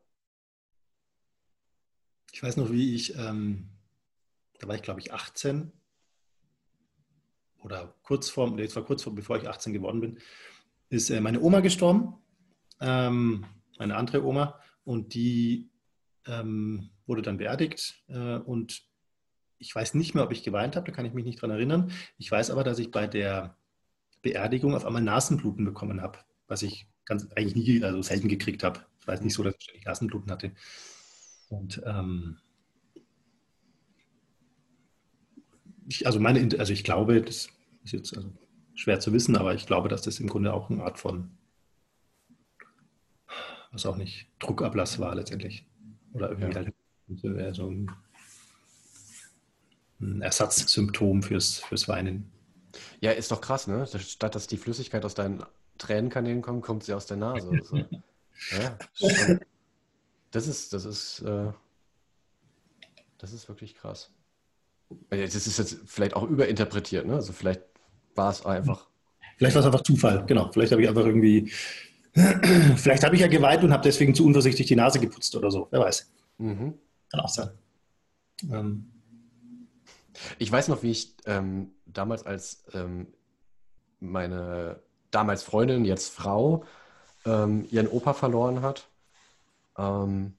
Ich weiß noch, wie ich, ähm, da war ich glaube ich 18 oder kurz vor, nee, war kurz vor, bevor ich 18 geworden bin, ist äh, meine Oma gestorben, ähm, eine andere Oma, und die ähm, wurde dann beerdigt. Äh, und ich weiß nicht mehr, ob ich geweint habe, da kann ich mich nicht dran erinnern. Ich weiß aber, dass ich bei der Beerdigung auf einmal Nasenbluten bekommen habe, was ich ganz eigentlich nie, also selten gekriegt habe. Ich weiß nicht so, dass ich ständig Nasenbluten hatte. Und ähm, ich, also meine, also ich glaube, das ist jetzt also schwer zu wissen, aber ich glaube, dass das im Grunde auch eine Art von, was auch nicht, Druckablass war letztendlich. Oder irgendwie ja. halt so ein, ein Ersatzsymptom fürs, fürs Weinen. Ja, ist doch krass, ne? Statt dass die Flüssigkeit aus deinen Tränenkanälen kommt, kommt sie aus der Nase. So. ja, das ist, das ist, äh, das ist wirklich krass. Das ist jetzt vielleicht auch überinterpretiert, ne? Also vielleicht war es einfach. Vielleicht war es einfach Zufall, genau. Vielleicht habe ich einfach irgendwie, vielleicht habe ich ja geweint und habe deswegen zu unvorsichtig die Nase geputzt oder so. Wer weiß. Mhm. Kann auch sein. Ähm. Ich weiß noch, wie ich ähm, damals als ähm, meine damals Freundin, jetzt Frau, ähm, ihren Opa verloren hat. Ähm,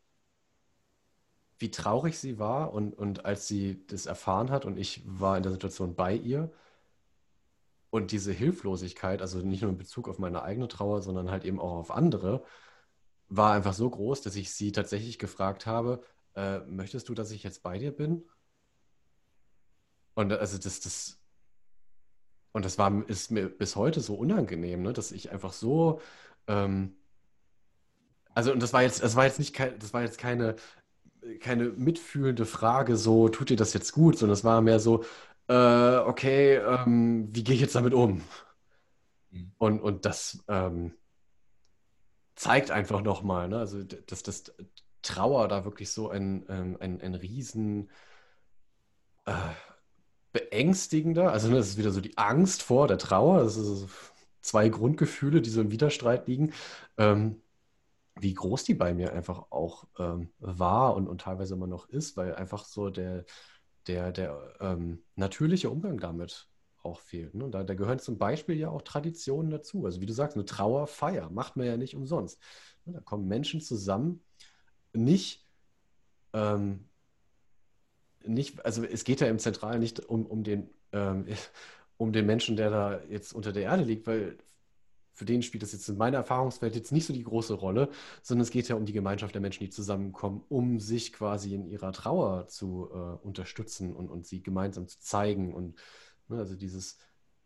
wie traurig sie war und, und als sie das erfahren hat und ich war in der Situation bei ihr und diese Hilflosigkeit, also nicht nur in Bezug auf meine eigene Trauer, sondern halt eben auch auf andere, war einfach so groß, dass ich sie tatsächlich gefragt habe, äh, möchtest du, dass ich jetzt bei dir bin? Und also das, das, und das war, ist mir bis heute so unangenehm, ne, dass ich einfach so, ähm, also und das war jetzt, das war jetzt nicht, das war jetzt keine, keine mitfühlende Frage, so tut dir das jetzt gut, sondern es war mehr so, äh, okay, ähm, wie gehe ich jetzt damit um? Mhm. Und, und das ähm, zeigt einfach nochmal, ne? also dass das Trauer da wirklich so ein, ähm, ein, ein riesen äh, beängstigender, also ne, das ist wieder so die Angst vor der Trauer, das sind zwei Grundgefühle, die so im Widerstreit liegen. Ähm, wie groß die bei mir einfach auch ähm, war und, und teilweise immer noch ist, weil einfach so der, der, der ähm, natürliche Umgang damit auch fehlt. Ne? Da, da, gehören zum Beispiel ja auch Traditionen dazu. Also wie du sagst, eine Trauerfeier macht man ja nicht umsonst. Ne? Da kommen Menschen zusammen, nicht, ähm, nicht, also es geht ja im Zentralen nicht um, um, den, ähm, um den Menschen, der da jetzt unter der Erde liegt, weil für den spielt das jetzt in meiner Erfahrungswelt jetzt nicht so die große Rolle, sondern es geht ja um die Gemeinschaft der Menschen, die zusammenkommen, um sich quasi in ihrer Trauer zu äh, unterstützen und, und sie gemeinsam zu zeigen. Und ne, also dieses,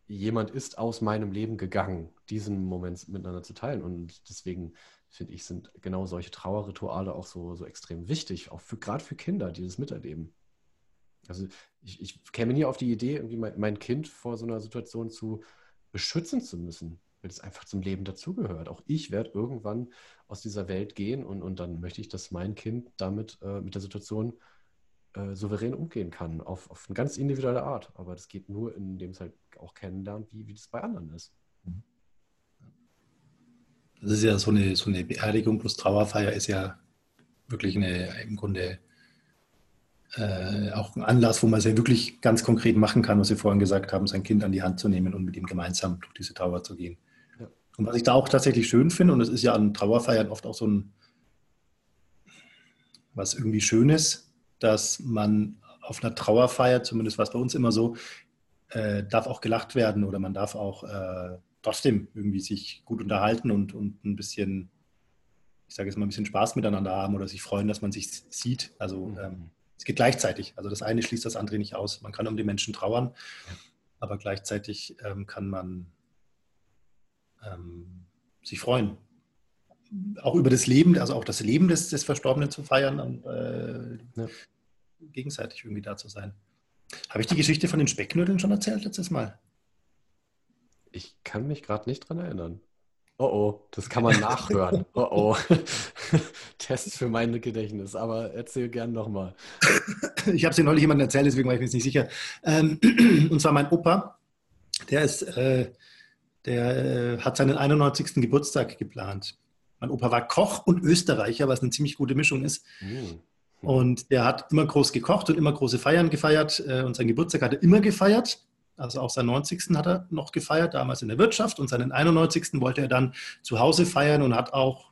jemand ist aus meinem Leben gegangen, diesen Moment miteinander zu teilen. Und deswegen finde ich, sind genau solche Trauerrituale auch so, so extrem wichtig, auch für, gerade für Kinder, die das miterleben. Also ich, ich käme nie auf die Idee, irgendwie mein, mein Kind vor so einer Situation zu beschützen zu müssen, weil es einfach zum Leben dazugehört. Auch ich werde irgendwann aus dieser Welt gehen und, und dann möchte ich, dass mein Kind damit äh, mit der Situation äh, souverän umgehen kann, auf, auf eine ganz individuelle Art. Aber das geht nur, indem es halt auch kennenlernt, wie, wie das bei anderen ist. Das ist ja so eine, so eine Beerdigung plus Trauerfeier ist ja wirklich eine, im Grunde äh, auch ein Anlass, wo man es ja wirklich ganz konkret machen kann, was Sie vorhin gesagt haben, sein Kind an die Hand zu nehmen und mit ihm gemeinsam durch diese Trauer zu gehen. Und was ich da auch tatsächlich schön finde, und es ist ja an Trauerfeiern oft auch so ein, was irgendwie Schönes, dass man auf einer Trauerfeier, zumindest war es bei uns immer so, äh, darf auch gelacht werden oder man darf auch äh, trotzdem irgendwie sich gut unterhalten und, und ein bisschen, ich sage jetzt mal, ein bisschen Spaß miteinander haben oder sich freuen, dass man sich sieht. Also mhm. ähm, es geht gleichzeitig. Also das eine schließt das andere nicht aus. Man kann um die Menschen trauern, aber gleichzeitig ähm, kann man ähm, sich freuen. Auch über das Leben, also auch das Leben des, des Verstorbenen zu feiern und äh, ja. gegenseitig irgendwie da zu sein. Habe ich die Geschichte von den Specknödeln schon erzählt letztes Mal? Ich kann mich gerade nicht dran erinnern. Oh oh, das kann man nachhören. Oh oh. Test für mein Gedächtnis, aber erzähl gern nochmal. Ich habe es dir neulich jemandem erzählt, deswegen war ich mir jetzt nicht sicher. Ähm, und zwar mein Opa, der ist, äh, der äh, hat seinen 91. Geburtstag geplant. Mein Opa war Koch und Österreicher, was eine ziemlich gute Mischung ist. Mhm. Und der hat immer groß gekocht und immer große Feiern gefeiert. Äh, und sein Geburtstag hat er immer gefeiert. Also auch seinen 90. hat er noch gefeiert, damals in der Wirtschaft. Und seinen 91. wollte er dann zu Hause feiern und hat auch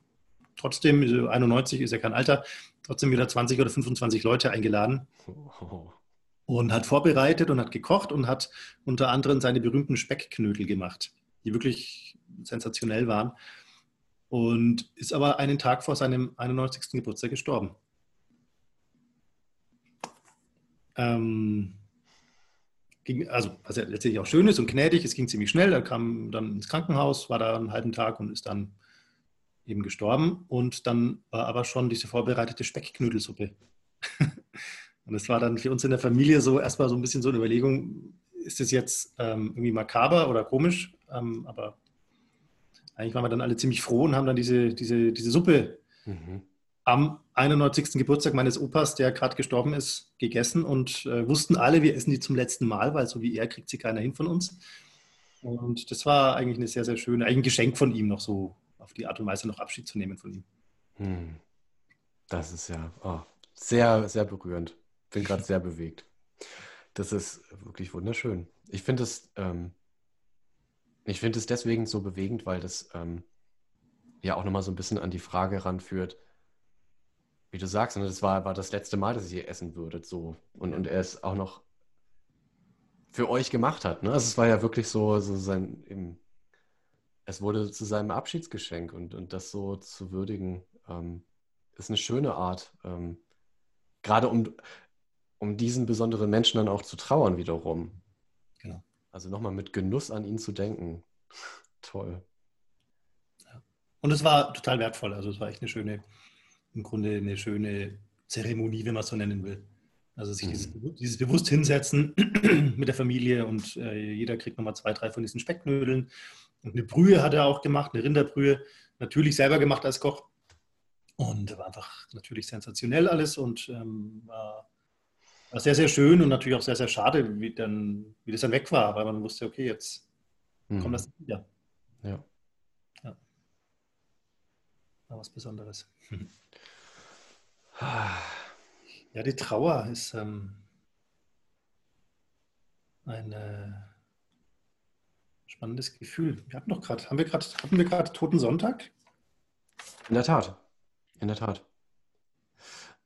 trotzdem, 91 ist ja kein Alter, trotzdem wieder 20 oder 25 Leute eingeladen. Und hat vorbereitet und hat gekocht und hat unter anderem seine berühmten Speckknödel gemacht, die wirklich sensationell waren. Und ist aber einen Tag vor seinem 91. Geburtstag gestorben. Ähm, ging, also was ja letztendlich auch schön ist und gnädig, es ging ziemlich schnell, er kam dann ins Krankenhaus, war da einen halben Tag und ist dann eben gestorben. Und dann war aber schon diese vorbereitete Speckknödelsuppe. und es war dann für uns in der Familie so erstmal so ein bisschen so eine Überlegung, ist das jetzt ähm, irgendwie makaber oder komisch? Ähm, aber eigentlich waren wir dann alle ziemlich froh und haben dann diese, diese, diese Suppe mhm am 91. Geburtstag meines Opas, der gerade gestorben ist, gegessen und äh, wussten alle, wir essen die zum letzten Mal, weil so wie er kriegt sie keiner hin von uns. Und das war eigentlich eine sehr, sehr schöne, ein Geschenk von ihm, noch so auf die Art und Weise noch Abschied zu nehmen von ihm. Hm. Das ist ja oh, sehr, sehr berührend. Bin gerade sehr bewegt. Das ist wirklich wunderschön. Ich finde es, ähm, ich finde es deswegen so bewegend, weil das ähm, ja auch nochmal so ein bisschen an die Frage ranführt, wie du sagst, und das war, war das letzte Mal, dass ihr essen würdet, so. Und, und er es auch noch für euch gemacht hat. Ne? Also es war ja wirklich so, so sein, eben, es wurde zu seinem Abschiedsgeschenk und, und das so zu würdigen, ähm, ist eine schöne Art. Ähm, gerade um, um diesen besonderen Menschen dann auch zu trauern wiederum. Genau. Also nochmal mit Genuss an ihn zu denken. Toll. Ja. Und es war total wertvoll. Also es war echt eine schöne, im Grunde eine schöne Zeremonie, wenn man es so nennen will. Also sich mhm. dieses, dieses, bewusst hinsetzen mit der Familie und äh, jeder kriegt nochmal zwei, drei von diesen Specknödeln. Und eine Brühe hat er auch gemacht, eine Rinderbrühe, natürlich selber gemacht als Koch. Und war einfach natürlich sensationell alles und ähm, war, war, sehr, sehr schön und natürlich auch sehr, sehr schade, wie, dann, wie das dann weg war, weil man wusste, okay, jetzt mhm. kommt das wieder. Ja. ja. War was Besonderes. Ja, die Trauer ist ähm, ein äh, spannendes Gefühl. Wir hatten doch gerade, haben wir gerade, hatten wir gerade Toten Sonntag? In der Tat. In der Tat.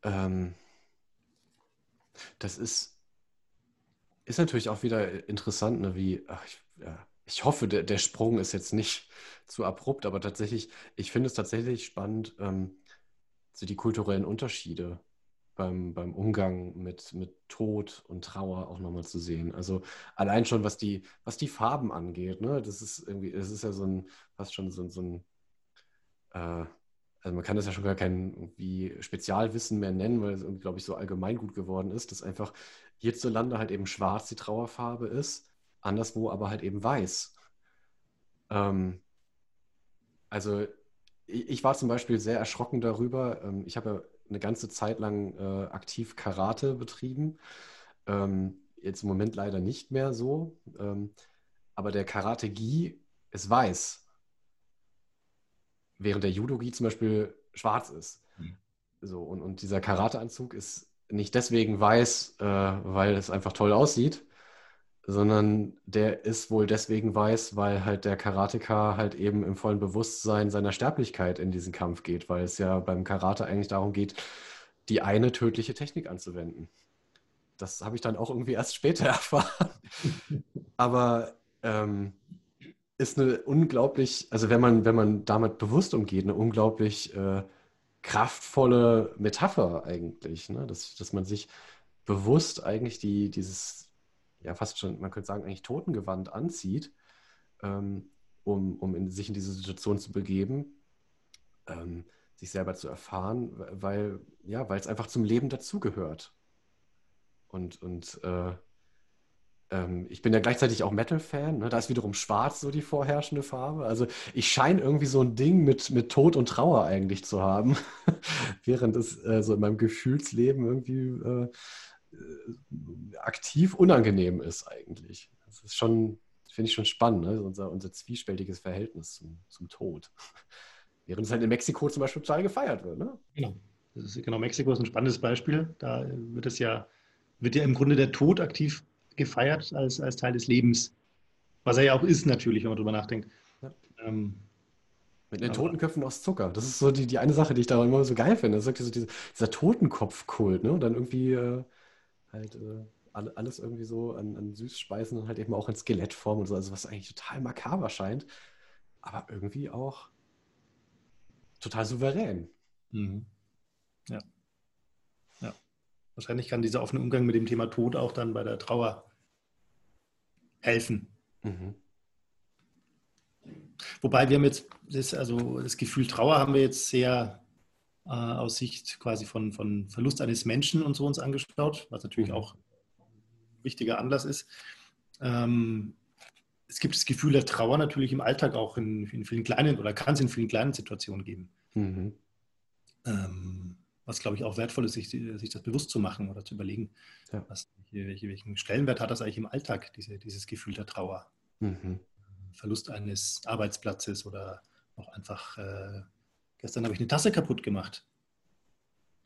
Ähm, das ist, ist natürlich auch wieder interessant, ne, wie, ach, ich, ja, ich hoffe, der, der Sprung ist jetzt nicht zu abrupt, aber tatsächlich, ich finde es tatsächlich spannend, ähm, so die kulturellen Unterschiede beim, beim Umgang mit, mit Tod und Trauer auch nochmal zu sehen. Also allein schon, was die, was die Farben angeht, ne? Das ist irgendwie, das ist ja so ein, fast schon so, so ein, äh, also man kann das ja schon gar kein irgendwie Spezialwissen mehr nennen, weil es glaube ich, so allgemein gut geworden ist, dass einfach hierzulande halt eben schwarz die Trauerfarbe ist, anderswo aber halt eben weiß. Ähm, also ich, ich, war zum Beispiel sehr erschrocken darüber. Ähm, ich habe ja eine ganze Zeit lang äh, aktiv Karate betrieben. Ähm, jetzt im Moment leider nicht mehr so. Ähm, aber der Karate-Gi ist weiß. Während der Judo-Gi zum Beispiel schwarz ist. Mhm. So, und, und dieser Karateanzug ist nicht deswegen weiß, äh, weil es einfach toll aussieht, sondern der ist wohl deswegen weiß, weil halt der Karateka halt eben im vollen Bewusstsein seiner Sterblichkeit in diesen Kampf geht, weil es ja beim Karate eigentlich darum geht, die eine tödliche Technik anzuwenden. Das habe ich dann auch irgendwie erst später erfahren. Aber ähm, ist eine unglaublich, also wenn man, wenn man damit bewusst umgeht, eine unglaublich äh, kraftvolle Metapher eigentlich, ne? dass, dass man sich bewusst eigentlich die, dieses ja fast schon, man könnte sagen, eigentlich Totengewand anzieht, ähm, um, um in, sich in diese Situation zu begeben, ähm, sich selber zu erfahren, weil ja, weil es einfach zum Leben dazugehört. Und, und äh, ähm, ich bin ja gleichzeitig auch Metal-Fan. Ne? Da ist wiederum schwarz so die vorherrschende Farbe. Also ich scheine irgendwie so ein Ding mit, mit Tod und Trauer eigentlich zu haben, während es äh, so in meinem Gefühlsleben irgendwie äh, äh, aktiv unangenehm ist eigentlich. Das ist schon, finde ich schon spannend, ne? unser, unser zwiespältiges Verhältnis zum, zum Tod. Während es halt in Mexiko zum Beispiel total gefeiert wird. Ne? Genau. Ist, genau, Mexiko ist ein spannendes Beispiel. Da wird es ja, wird ja im Grunde der Tod aktiv gefeiert als, als Teil des Lebens. Was er ja auch ist, natürlich, wenn man drüber nachdenkt. Ja. Ähm, mit den Totenköpfen aus Zucker. Das ist so die, die eine Sache, die ich da immer so geil finde. Das ist so diese, dieser Totenkopfkult, ne? Und dann irgendwie äh, halt äh, alles irgendwie so an, an Süßspeisen und halt eben auch in Skelettform und so, also was eigentlich total makaber scheint, aber irgendwie auch total souverän. Mhm. Ja. Ja. Wahrscheinlich kann dieser offene Umgang mit dem Thema Tod auch dann bei der Trauer helfen. Mhm. Wobei wir haben jetzt das, also das Gefühl Trauer haben wir jetzt sehr äh, aus Sicht quasi von, von Verlust eines Menschen und so uns angeschaut, was natürlich mhm. auch ein wichtiger Anlass ist. Ähm, es gibt das Gefühl der Trauer natürlich im Alltag auch in, in vielen kleinen oder kann es in vielen kleinen Situationen geben. Mhm. Ähm, was, glaube ich, auch wertvoll ist, sich, sich, das bewusst zu machen oder zu überlegen, ja. was, welche, welchen Stellenwert hat das eigentlich im Alltag, diese, dieses Gefühl der Trauer. Mhm. Verlust eines Arbeitsplatzes oder auch einfach äh, Gestern habe ich eine Tasse kaputt gemacht.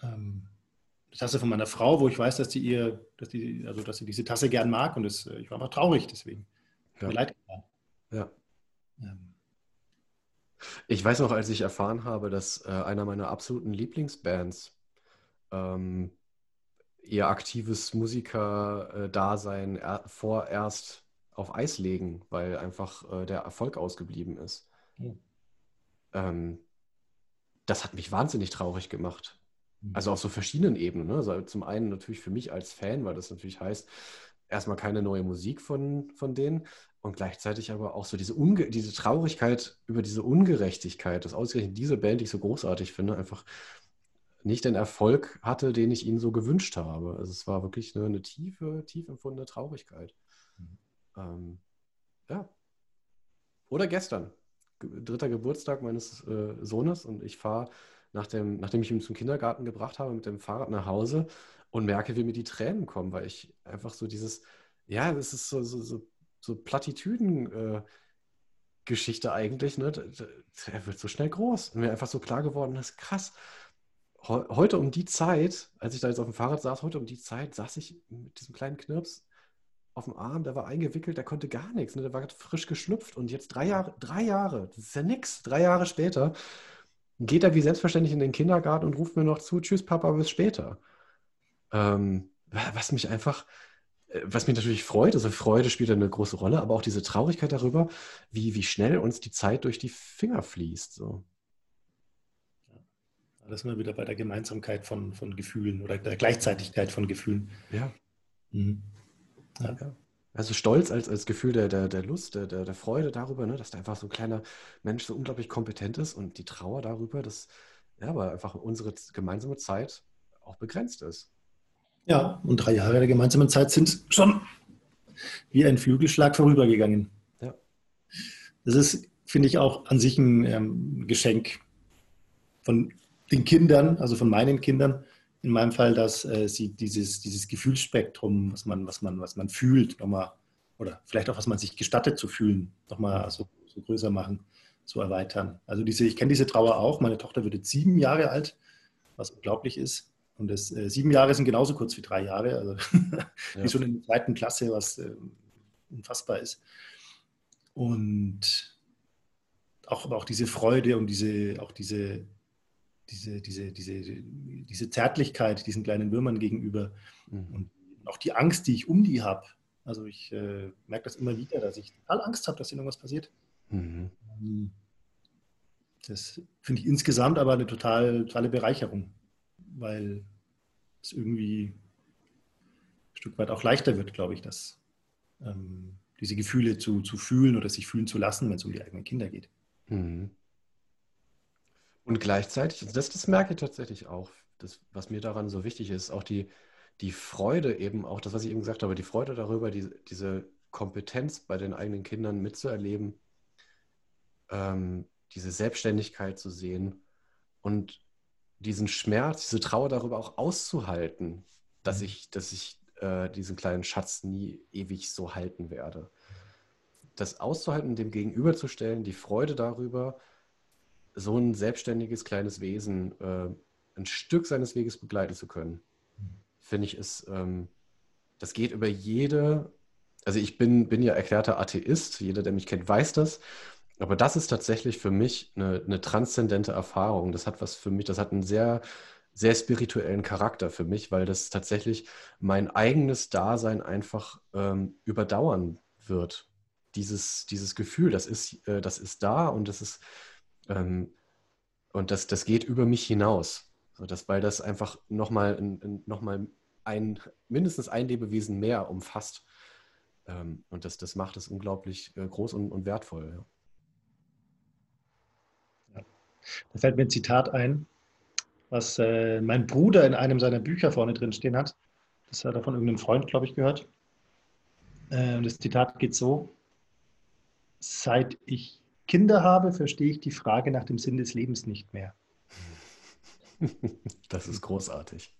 Ähm, eine Tasse von meiner Frau, wo ich weiß, dass sie ihr, dass die, also dass sie diese Tasse gern mag und das, äh, ich war einfach traurig deswegen. Ja. Mir leid getan. Ja. Ähm. Ich weiß noch, als ich erfahren habe, dass äh, einer meiner absoluten Lieblingsbands ähm, ihr aktives Musiker-Dasein äh, vorerst auf Eis legen, weil einfach äh, der Erfolg ausgeblieben ist. Mhm. Ähm, das hat mich wahnsinnig traurig gemacht. Mhm. Also auf so verschiedenen Ebenen. Ne? Also zum einen natürlich für mich als Fan, weil das natürlich heißt, erstmal keine neue Musik von, von denen und gleichzeitig aber auch so diese, Unge diese Traurigkeit über diese Ungerechtigkeit, dass ausgerechnet diese Band, die ich so großartig finde, einfach nicht den Erfolg hatte, den ich ihnen so gewünscht habe. Also es war wirklich eine, eine tiefe, tief empfundene Traurigkeit. Mhm. Ähm, ja. Oder gestern dritter Geburtstag meines äh, Sohnes und ich fahre, nachdem, nachdem ich ihn zum Kindergarten gebracht habe, mit dem Fahrrad nach Hause und merke, wie mir die Tränen kommen, weil ich einfach so dieses, ja, das ist so, so, so, so Plattitüden. Äh, eigentlich, ne? Er wird so schnell groß. Und mir einfach so klar geworden ist, krass. Heute um die Zeit, als ich da jetzt auf dem Fahrrad saß, heute um die Zeit saß ich mit diesem kleinen Knirps auf dem Arm, der war eingewickelt, der konnte gar nichts. Ne? Der war frisch geschlüpft und jetzt drei Jahre, drei Jahre, das ist ja nichts, drei Jahre später geht er wie selbstverständlich in den Kindergarten und ruft mir noch zu, tschüss Papa, bis später. Ähm, was mich einfach was mich natürlich freut, also Freude spielt eine große Rolle, aber auch diese Traurigkeit darüber, wie, wie schnell uns die Zeit durch die Finger fließt. So. Da sind wir wieder bei der Gemeinsamkeit von, von Gefühlen oder der Gleichzeitigkeit von Gefühlen. Ja. Mhm. ja. ja. Also Stolz als, als Gefühl der, der, der Lust, der, der, Freude darüber, ne, dass da einfach so ein kleiner Mensch so unglaublich kompetent ist und die Trauer darüber, dass ja, aber einfach unsere gemeinsame Zeit auch begrenzt ist. Ja, und drei Jahre der gemeinsamen Zeit sind schon wie ein Flügelschlag vorübergegangen. Ja. Das ist, finde ich, auch an sich ein ähm, Geschenk von den Kindern, also von meinen Kindern, in meinem Fall, dass äh, sie dieses, dieses Gefühlsspektrum, was man, was man, was man fühlt, nochmal, oder vielleicht auch, was man sich gestattet zu fühlen, nochmal so, so größer machen, so erweitern. Also diese, ich kenne diese Trauer auch. Meine Tochter wird jetzt sieben Jahre alt, was unglaublich ist. Und das, äh, sieben Jahre sind genauso kurz wie drei Jahre, also ja. wie schon in der zweiten Klasse, was äh, unfassbar ist. Und auch, aber auch diese Freude und diese, auch diese, diese, diese, diese, diese Zärtlichkeit diesen kleinen Würmern gegenüber mhm. und auch die Angst, die ich um die habe. Also ich äh, merke das immer wieder, dass ich total Angst habe, dass ihnen irgendwas passiert. Mhm. Ähm, das finde ich insgesamt aber eine total, totale Bereicherung weil es irgendwie ein Stück weit auch leichter wird, glaube ich, dass ähm, diese Gefühle zu, zu fühlen oder sich fühlen zu lassen, wenn es um die eigenen Kinder geht. Mhm. Und gleichzeitig, also das, das merke ich tatsächlich auch, das, was mir daran so wichtig ist, auch die, die Freude eben, auch das, was ich eben gesagt habe, die Freude darüber, die, diese Kompetenz bei den eigenen Kindern mitzuerleben, ähm, diese Selbstständigkeit zu sehen und diesen Schmerz, diese Trauer darüber auch auszuhalten, dass mhm. ich, dass ich äh, diesen kleinen Schatz nie ewig so halten werde. Das auszuhalten, dem gegenüberzustellen, die Freude darüber, so ein selbstständiges kleines Wesen äh, ein Stück seines Weges begleiten zu können, finde ich, ist, ähm, das geht über jede, also ich bin, bin ja erklärter Atheist, jeder, der mich kennt, weiß das. Aber das ist tatsächlich für mich eine, eine transzendente Erfahrung. Das hat was für mich, das hat einen sehr, sehr spirituellen Charakter für mich, weil das tatsächlich mein eigenes Dasein einfach ähm, überdauern wird. Dieses, dieses Gefühl, das ist, äh, das ist da und das ist ähm, und das, das geht über mich hinaus. So, das, weil das einfach nochmal noch mal ein, mindestens ein Lebewesen mehr umfasst. Ähm, und das, das macht es unglaublich äh, groß und, und wertvoll. Ja. Da fällt mir ein Zitat ein, was äh, mein Bruder in einem seiner Bücher vorne drin stehen hat. Das hat er von irgendeinem Freund, glaube ich, gehört. Äh, das Zitat geht so: Seit ich Kinder habe, verstehe ich die Frage nach dem Sinn des Lebens nicht mehr. Das ist großartig.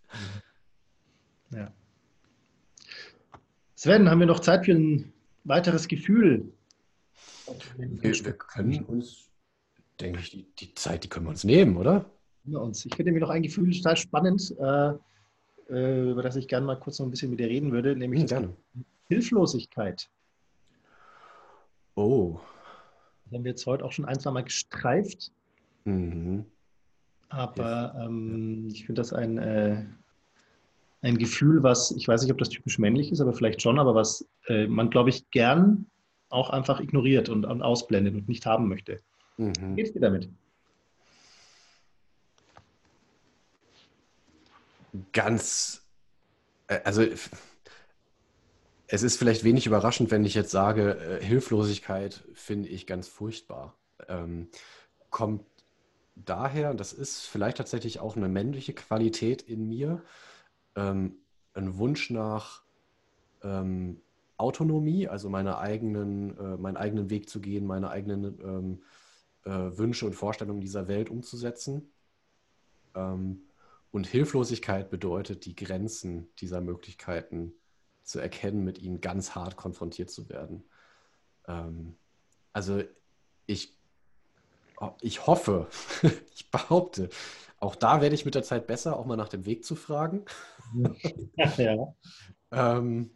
Ja. Sven, haben wir noch Zeit für ein weiteres Gefühl? Wir, wir können uns denke ich, die, die Zeit, die können wir uns nehmen, oder? Uns. Ich finde mir noch ein Gefühl total spannend, äh, äh, über das ich gerne mal kurz noch ein bisschen mit dir reden würde, nämlich hm. Hilflosigkeit. Oh. Das haben wir jetzt heute auch schon ein, zwei Mal gestreift. Mhm. Aber ähm, ich finde das ein, äh, ein Gefühl, was, ich weiß nicht, ob das typisch männlich ist, aber vielleicht schon, aber was äh, man, glaube ich, gern auch einfach ignoriert und, und ausblendet und nicht haben möchte. Mhm. Wie geht es dir damit? Ganz, äh, also es ist vielleicht wenig überraschend, wenn ich jetzt sage, äh, Hilflosigkeit finde ich ganz furchtbar. Ähm, kommt daher, das ist vielleicht tatsächlich auch eine männliche Qualität in mir, ähm, ein Wunsch nach ähm, Autonomie, also meine eigenen, äh, meinen eigenen Weg zu gehen, meine eigenen ähm, äh, Wünsche und Vorstellungen dieser Welt umzusetzen. Ähm, und Hilflosigkeit bedeutet, die Grenzen dieser Möglichkeiten zu erkennen, mit ihnen ganz hart konfrontiert zu werden. Ähm, also ich, ich hoffe, ich behaupte, auch da werde ich mit der Zeit besser, auch mal nach dem Weg zu fragen. ja. ähm,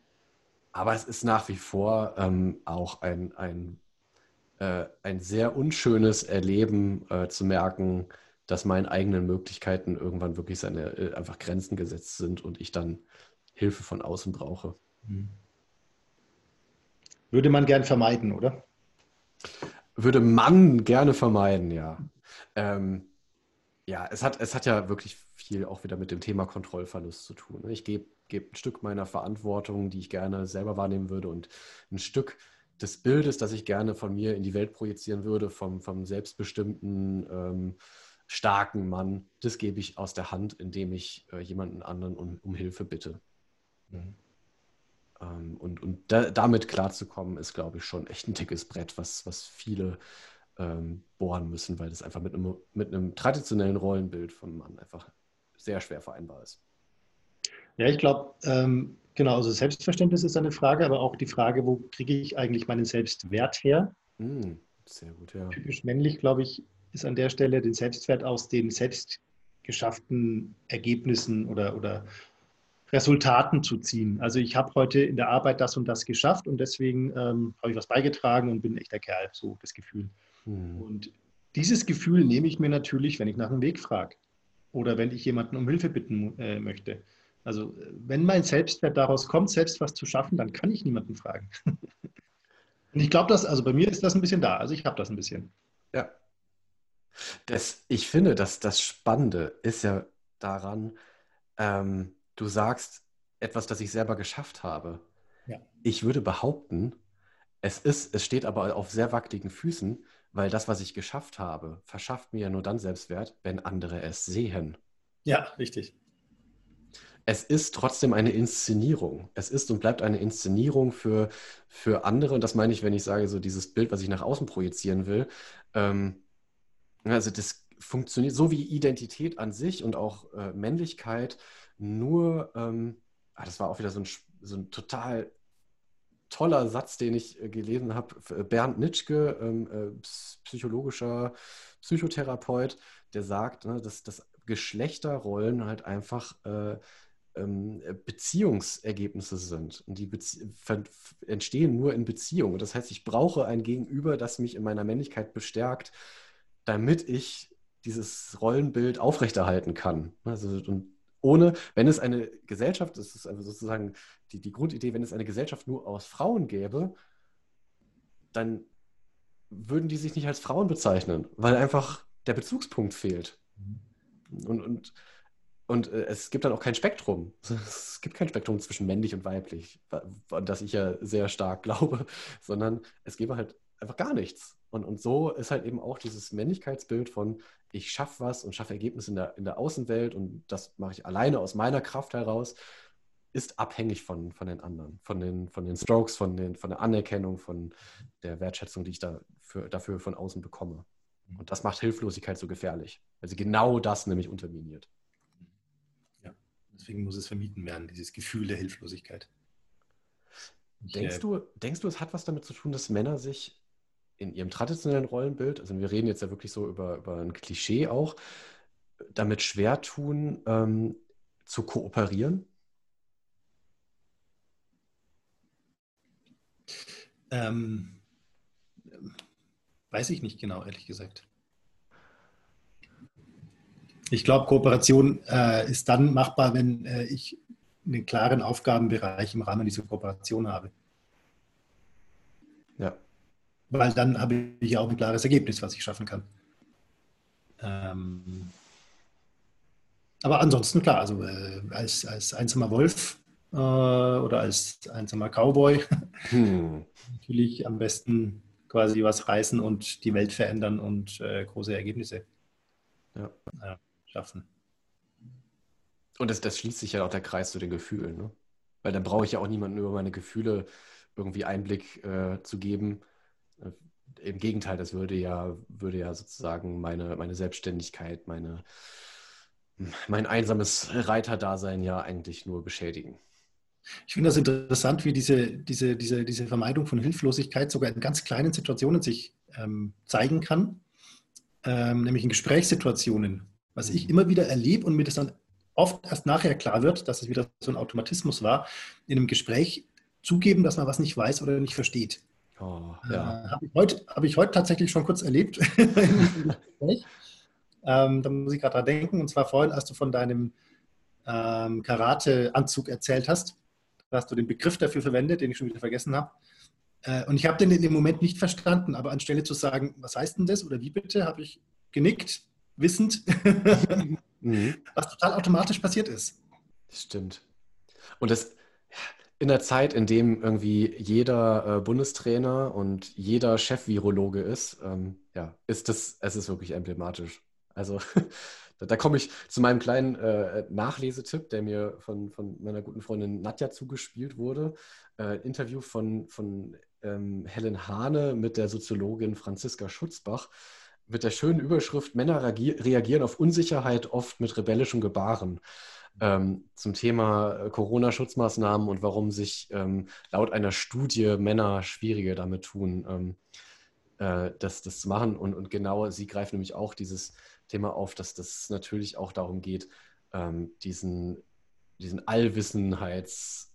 aber es ist nach wie vor ähm, auch ein, ein äh, ein sehr unschönes Erleben äh, zu merken, dass meinen eigenen Möglichkeiten irgendwann wirklich seine äh, einfach Grenzen gesetzt sind und ich dann Hilfe von außen brauche. Hm. Würde man gern vermeiden, oder? Würde man gerne vermeiden, ja. Ähm, ja, es hat, es hat ja wirklich viel auch wieder mit dem Thema Kontrollverlust zu tun. Ne? Ich gebe geb ein Stück meiner Verantwortung, die ich gerne selber wahrnehmen würde und ein Stück des Bildes, das ich gerne von mir in die Welt projizieren würde, vom, vom selbstbestimmten, ähm, starken Mann, das gebe ich aus der Hand, indem ich äh, jemanden anderen um, um Hilfe bitte. Mhm. Ähm, und und da, damit klarzukommen, ist, glaube ich, schon echt ein dickes Brett, was, was viele ähm, bohren müssen, weil das einfach mit einem, mit einem traditionellen Rollenbild von Mann einfach sehr schwer vereinbar ist. Ja, ich glaube, ähm, genau, also Selbstverständnis ist eine Frage, aber auch die Frage, wo kriege ich eigentlich meinen Selbstwert her? Mm, sehr gut, ja. Typisch männlich, glaube ich, ist an der Stelle den Selbstwert aus den selbst geschafften Ergebnissen oder, oder Resultaten zu ziehen. Also ich habe heute in der Arbeit das und das geschafft und deswegen ähm, habe ich was beigetragen und bin ein echter Kerl, so das Gefühl. Mhm. Und dieses Gefühl nehme ich mir natürlich, wenn ich nach einem Weg frage oder wenn ich jemanden um Hilfe bitten äh, möchte. Also wenn mein Selbstwert daraus kommt, selbst was zu schaffen, dann kann ich niemanden fragen. und ich glaube, dass, also bei mir ist das ein bisschen da. Also ich habe das ein bisschen. Ja. Das, ich finde, dass das Spannende ist ja daran, ähm, du sagst etwas, das ich selber geschafft habe. Ja. Ich würde behaupten, es ist, es steht aber auf sehr wackeligen Füßen, weil das, was ich geschafft habe, verschafft mir ja nur dann Selbstwert, wenn andere es sehen. Ja, richtig. Es ist trotzdem eine Inszenierung. Es ist und bleibt eine Inszenierung für, für andere. Und das meine ich, wenn ich sage, so dieses Bild, was ich nach außen projizieren will. Ähm, also das funktioniert so wie Identität an sich und auch äh, Männlichkeit nur, ähm, ah, das war auch wieder so ein, so ein total toller Satz, den ich äh, gelesen habe. Äh, Bernd Nitschke, ähm, äh, psychologischer Psychotherapeut, der sagt, ne, dass, dass Geschlechterrollen halt einfach äh, ähm, Beziehungsergebnisse sind. Und die Bezie entstehen nur in Beziehungen. Das heißt, ich brauche ein Gegenüber, das mich in meiner Männlichkeit bestärkt, damit ich dieses Rollenbild aufrechterhalten kann. Also, und ohne, wenn es eine Gesellschaft, das ist also sozusagen die, die Grundidee, wenn es eine Gesellschaft nur aus Frauen gäbe, dann würden die sich nicht als Frauen bezeichnen, weil einfach der Bezugspunkt fehlt. Mhm. Und, und, und äh, es gibt dann auch kein Spektrum. Es gibt kein Spektrum zwischen männlich und weiblich, an das ich ja sehr stark glaube, sondern es gäbe halt einfach gar nichts. Und, und so ist halt eben auch dieses Männlichkeitsbild von, ich schaffe was und schaffe Ergebnisse in der, in der Außenwelt und das mache ich alleine aus meiner Kraft heraus, ist abhängig von, von den anderen, von den, von den Strokes, von, den, von der Anerkennung, von der Wertschätzung, die ich da für, dafür von außen bekomme. Und das macht Hilflosigkeit so gefährlich, weil sie genau das nämlich unterminiert. Deswegen muss es vermieden werden, dieses Gefühl der Hilflosigkeit. Denkst, du, denkst du, es hat was damit zu tun, dass Männer sich in ihrem traditionellen Rollenbild, also wir reden jetzt ja wirklich so über, über ein Klischee auch, damit schwer tun, ähm, zu kooperieren? Ähm, weiß ich nicht genau, ehrlich gesagt. Ich glaube, Kooperation äh, ist dann machbar, wenn äh, ich einen klaren Aufgabenbereich im Rahmen dieser Kooperation habe. Ja weil dann habe ich ja auch ein klares Ergebnis, was ich schaffen kann. Ähm, aber ansonsten klar, also äh, als, als einsamer Wolf äh, oder als einsamer Cowboy hm. natürlich am besten quasi was reißen und die Welt verändern und äh, große Ergebnisse ja. Schaffen. Und das, das, schließt sich ja auch der Kreis zu den Gefühlen, ne? Weil dann brauche ich ja auch niemanden über meine Gefühle irgendwie Einblick äh, zu geben, im Gegenteil, das würde ja, würde ja sozusagen meine, meine Selbstständigkeit, meine, mein einsames Reiterdasein ja eigentlich nur beschädigen. Ich finde das interessant, wie diese, diese, diese, diese Vermeidung von Hilflosigkeit sogar in ganz kleinen Situationen sich ähm, zeigen kann, ähm, nämlich in Gesprächssituationen. Was ich immer wieder erlebe und mir das dann oft erst nachher klar wird, dass es wieder so ein Automatismus war, in einem Gespräch zugeben, dass man was nicht weiß oder nicht versteht. Oh, ja. äh, Habe ich, heute, hab ich heute tatsächlich schon kurz erlebt. ähm, da muss ich gerade dran denken. Und zwar vorhin, als du von deinem ähm, Karate-Anzug erzählt hast. Da hast du den Begriff dafür verwendet, den ich schon wieder vergessen habe. Äh, und ich habe den in dem Moment nicht verstanden, aber anstelle zu sagen, was heißt denn das oder wie bitte, habe ich genickt, wissend, mhm. was total automatisch passiert ist. Stimmt. Und das in der Zeit, in dem irgendwie jeder äh, Bundestrainer und jeder Chef-Virologe ist, ähm, ja, ist das, es ist wirklich emblematisch. Also da, da komme ich zu meinem kleinen äh, Nachlesetipp, der mir von, von meiner guten Freundin Nadja zugespielt wurde. Äh, Interview von, von ähm, Helen Hahne mit der Soziologin Franziska Schutzbach mit der schönen Überschrift Männer reagieren auf Unsicherheit oft mit rebellischem Gebaren ähm, zum Thema äh, Corona-Schutzmaßnahmen und warum sich ähm, laut einer Studie Männer schwieriger damit tun, ähm, äh, das, das zu machen. Und, und genau, sie greift nämlich auch dieses Thema auf, dass das natürlich auch darum geht, ähm, diesen, diesen Allwissenheitsmythos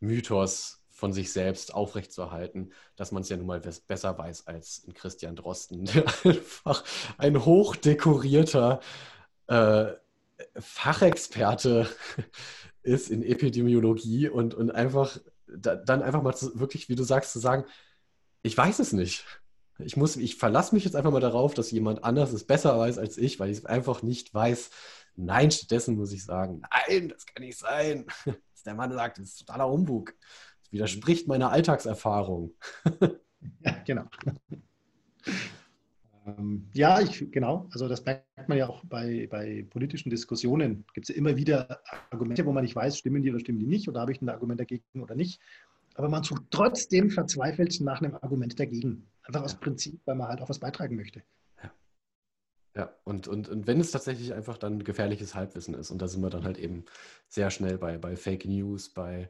äh, von sich selbst aufrechtzuerhalten, dass man es ja nun mal besser weiß als in Christian Drosten, der einfach ein hochdekorierter äh, Fachexperte ist in Epidemiologie und, und einfach da, dann einfach mal zu, wirklich, wie du sagst, zu sagen, ich weiß es nicht. Ich, muss, ich verlasse mich jetzt einfach mal darauf, dass jemand anders es besser weiß als ich, weil ich es einfach nicht weiß. Nein, stattdessen muss ich sagen, nein, das kann nicht sein. Was der Mann sagt, das ist totaler Humbug. Das widerspricht meiner Alltagserfahrung. Ja, genau. Ähm, ja, ich, genau. Also das merkt man ja auch bei, bei politischen Diskussionen. Gibt es ja immer wieder Argumente, wo man nicht weiß, stimmen die oder stimmen die nicht oder habe ich ein Argument dagegen oder nicht. Aber man sucht trotzdem verzweifelt nach einem Argument dagegen. Einfach aus Prinzip, weil man halt auch was beitragen möchte. Ja, ja. Und, und, und wenn es tatsächlich einfach dann gefährliches Halbwissen ist, und da sind wir dann halt eben sehr schnell bei, bei Fake News, bei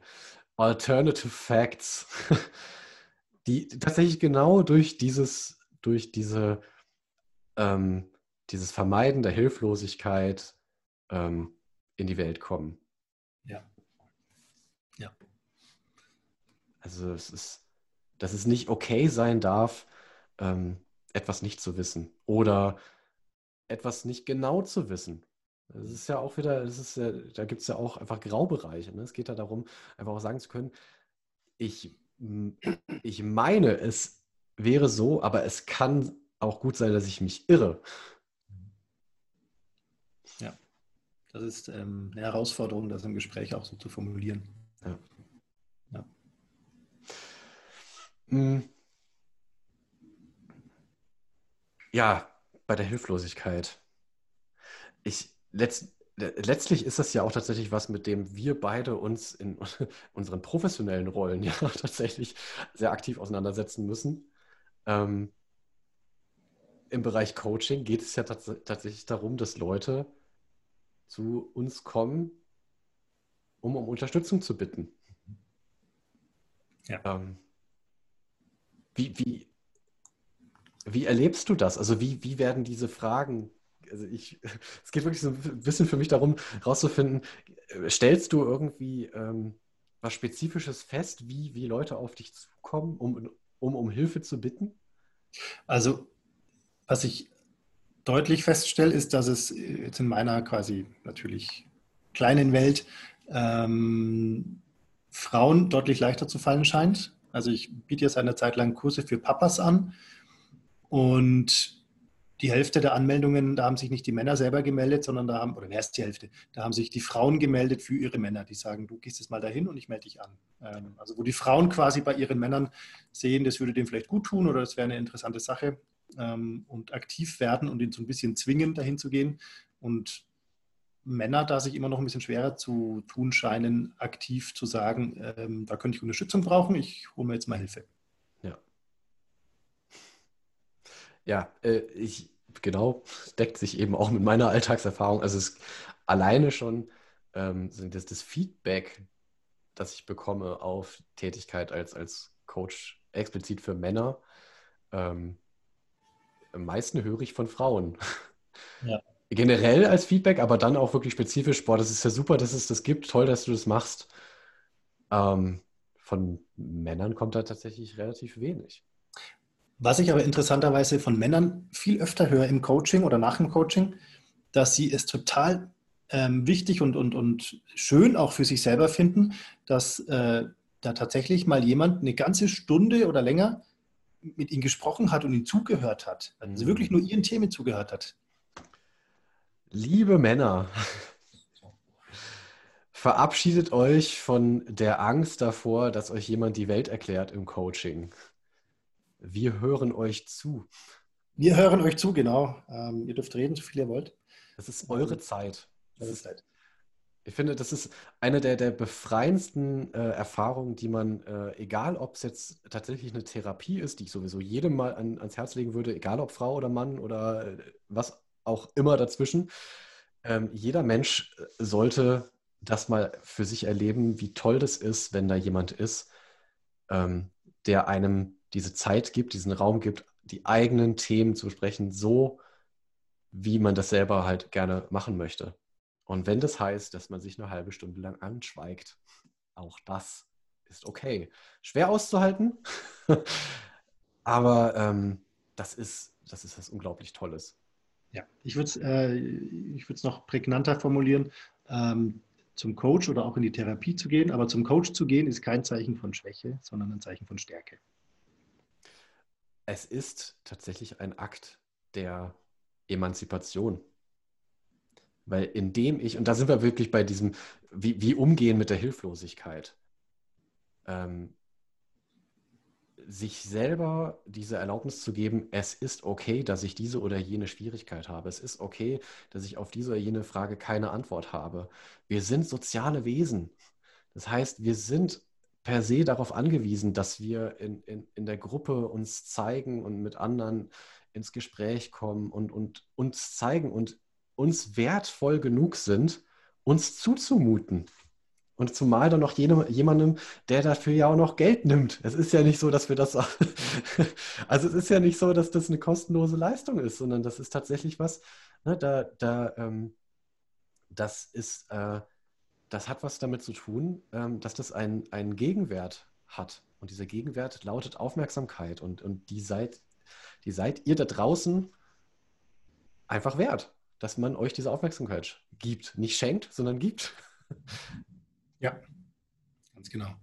Alternative Facts, die tatsächlich genau durch dieses, durch diese ähm, dieses Vermeiden der Hilflosigkeit ähm, in die Welt kommen. Ja. Ja. Also es ist, dass es nicht okay sein darf, ähm, etwas nicht zu wissen oder etwas nicht genau zu wissen. Das ist ja auch wieder, das ist ja, da gibt es ja auch einfach Graubereiche. Ne? Es geht ja darum, einfach auch sagen zu können, ich, ich meine, es wäre so, aber es kann auch gut sein, dass ich mich irre. Ja, das ist ähm, eine Herausforderung, das im Gespräch auch so zu formulieren. Ja. Ja, hm. ja bei der Hilflosigkeit. Ich, letzt, letztlich ist das ja auch tatsächlich was, mit dem wir beide uns in unseren professionellen Rollen ja tatsächlich sehr aktiv auseinandersetzen müssen. Ähm, im Bereich Coaching geht es ja tats tatsächlich darum, dass Leute zu uns kommen, um um Unterstützung zu bitten. Ja. Ähm, wie, wie, wie erlebst du das? Also wie, wie werden diese Fragen, also ich, es geht wirklich so ein bisschen für mich darum, herauszufinden, stellst du irgendwie ähm, was Spezifisches fest, wie, wie Leute auf dich zukommen, um, um um Hilfe zu bitten? Also was ich deutlich feststelle, ist, dass es jetzt in meiner quasi natürlich kleinen Welt ähm, Frauen deutlich leichter zu fallen scheint. Also ich biete jetzt eine Zeit lang Kurse für Papas an und die Hälfte der Anmeldungen, da haben sich nicht die Männer selber gemeldet, sondern da haben, oder mehr ist die Hälfte, da haben sich die Frauen gemeldet für ihre Männer, die sagen, du gehst jetzt mal dahin und ich melde dich an. Ähm, also wo die Frauen quasi bei ihren Männern sehen, das würde dem vielleicht gut tun oder das wäre eine interessante Sache ähm, und aktiv werden und ihn so ein bisschen zwingen, dahin zu gehen. Und Männer da sich immer noch ein bisschen schwerer zu tun scheinen, aktiv zu sagen, ähm, da könnte ich Unterstützung brauchen, ich hole mir jetzt mal Hilfe. Ja. Ja, äh, ich, genau, deckt sich eben auch mit meiner Alltagserfahrung. Also es alleine schon ähm, das, das Feedback, das ich bekomme auf Tätigkeit als, als Coach explizit für Männer, ähm, am meisten höre ich von Frauen. Ja. Generell als Feedback, aber dann auch wirklich spezifisch, boah, das ist ja super, dass es das gibt, toll, dass du das machst. Ähm, von Männern kommt da tatsächlich relativ wenig. Was ich aber interessanterweise von Männern viel öfter höre im Coaching oder nach dem Coaching, dass sie es total ähm, wichtig und, und, und schön auch für sich selber finden, dass äh, da tatsächlich mal jemand eine ganze Stunde oder länger mit ihnen gesprochen hat und ihnen zugehört hat. Also mhm. wirklich nur ihren Themen zugehört hat. Liebe Männer, verabschiedet euch von der Angst davor, dass euch jemand die Welt erklärt im Coaching. Wir hören euch zu. Wir hören euch zu, genau. Ähm, ihr dürft reden, so viel ihr wollt. Das ist eure Zeit. Das ist, ich finde, das ist eine der, der befreiendsten äh, Erfahrungen, die man, äh, egal ob es jetzt tatsächlich eine Therapie ist, die ich sowieso jedem mal an, ans Herz legen würde, egal ob Frau oder Mann oder äh, was auch immer dazwischen, ähm, jeder Mensch äh, sollte das mal für sich erleben, wie toll das ist, wenn da jemand ist, ähm, der einem diese Zeit gibt, diesen Raum gibt, die eigenen Themen zu besprechen, so wie man das selber halt gerne machen möchte. Und wenn das heißt, dass man sich eine halbe Stunde lang anschweigt, auch das ist okay. Schwer auszuhalten, aber ähm, das, ist, das ist was unglaublich Tolles. Ja, ich würde es äh, noch prägnanter formulieren. Ähm, zum Coach oder auch in die Therapie zu gehen, aber zum Coach zu gehen ist kein Zeichen von Schwäche, sondern ein Zeichen von Stärke. Es ist tatsächlich ein Akt der Emanzipation. Weil indem ich, und da sind wir wirklich bei diesem, wie, wie umgehen mit der Hilflosigkeit, ähm, sich selber diese Erlaubnis zu geben, es ist okay, dass ich diese oder jene Schwierigkeit habe. Es ist okay, dass ich auf diese oder jene Frage keine Antwort habe. Wir sind soziale Wesen. Das heißt, wir sind per se darauf angewiesen, dass wir in, in, in der Gruppe uns zeigen und mit anderen ins Gespräch kommen und, und uns zeigen und uns wertvoll genug sind, uns zuzumuten. Und zumal dann noch jene, jemandem, der dafür ja auch noch Geld nimmt. Es ist ja nicht so, dass wir das. also es ist ja nicht so, dass das eine kostenlose Leistung ist, sondern das ist tatsächlich was, ne, da, da, ähm, das ist, äh, das hat was damit zu tun, ähm, dass das einen Gegenwert hat. Und dieser Gegenwert lautet Aufmerksamkeit. Und, und die seid, die seid ihr da draußen einfach wert dass man euch diese Aufmerksamkeit gibt. Nicht schenkt, sondern gibt. Ja, ganz genau.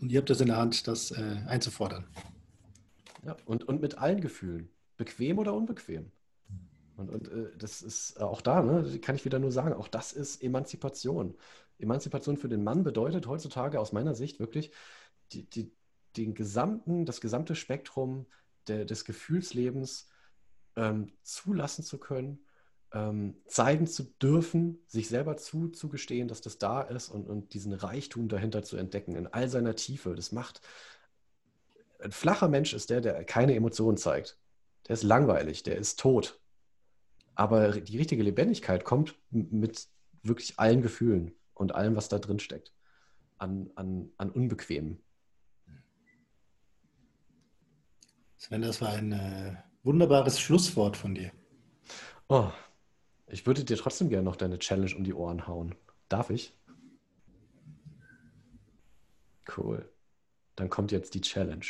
Und ihr habt das in der Hand, das äh, einzufordern. Ja, und, und mit allen Gefühlen. Bequem oder unbequem. Und, und äh, das ist auch da, ne, kann ich wieder nur sagen, auch das ist Emanzipation. Emanzipation für den Mann bedeutet heutzutage aus meiner Sicht wirklich die, die, den gesamten, das gesamte Spektrum der, des Gefühlslebens ähm, zulassen zu können, ähm, zeigen zu dürfen, sich selber zuzugestehen, dass das da ist und, und diesen Reichtum dahinter zu entdecken in all seiner Tiefe. Das macht. Ein flacher Mensch ist der, der keine Emotionen zeigt. Der ist langweilig, der ist tot. Aber die richtige Lebendigkeit kommt mit wirklich allen Gefühlen und allem, was da drin steckt. An, an, an Unbequemen. Sven, das war ein äh, wunderbares Schlusswort von dir. Oh, ich würde dir trotzdem gerne noch deine Challenge um die Ohren hauen. Darf ich? Cool. Dann kommt jetzt die Challenge.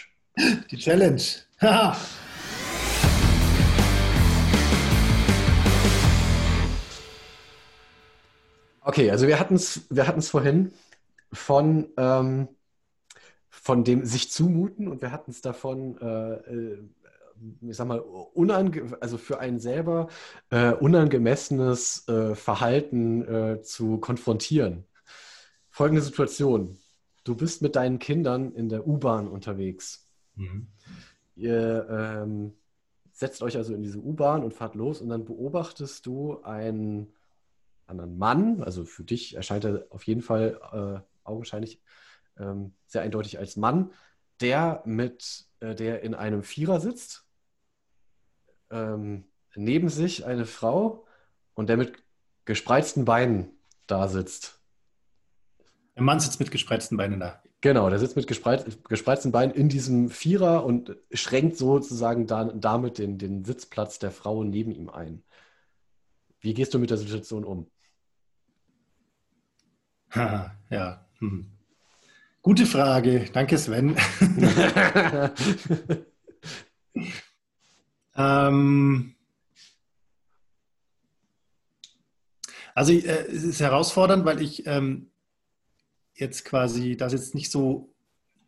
Die Challenge. Okay, also wir hatten es wir vorhin von, ähm, von dem sich zumuten und wir hatten es davon, äh, äh ich sag mal, unange also für einen selber äh, unangemessenes äh, Verhalten äh, zu konfrontieren. Folgende Situation. Du bist mit deinen Kindern in der U-Bahn unterwegs. Mhm. Ihr ähm, setzt euch also in diese U-Bahn und fahrt los und dann beobachtest du einen anderen Mann, also für dich erscheint er auf jeden Fall äh, augenscheinlich ähm, sehr eindeutig als Mann, der mit, äh, der in einem Vierer sitzt ähm, neben sich eine Frau und der mit gespreizten Beinen da sitzt. Der Mann sitzt mit gespreizten Beinen da. Genau, der sitzt mit gespreiz, gespreizten Beinen in diesem Vierer und schränkt sozusagen da, damit den, den Sitzplatz der Frau neben ihm ein. Wie gehst du mit der Situation um? Ha, ja. Hm. Gute Frage. Danke, Sven. Ähm, Also äh, es ist herausfordernd, weil ich ähm, jetzt quasi das jetzt nicht so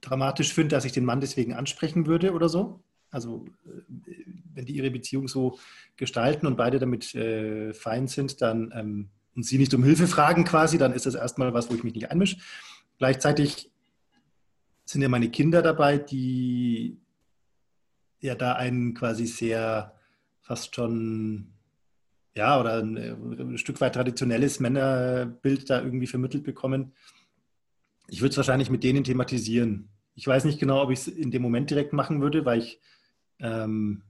dramatisch finde, dass ich den Mann deswegen ansprechen würde oder so. Also äh, wenn die ihre Beziehung so gestalten und beide damit äh, fein sind, dann ähm, und sie nicht um Hilfe fragen quasi, dann ist das erstmal was, wo ich mich nicht einmische. Gleichzeitig sind ja meine Kinder dabei, die ja da ein quasi sehr fast schon ja oder ein, ein Stück weit traditionelles Männerbild da irgendwie vermittelt bekommen. Ich würde es wahrscheinlich mit denen thematisieren. Ich weiß nicht genau, ob ich es in dem Moment direkt machen würde, weil ich ähm,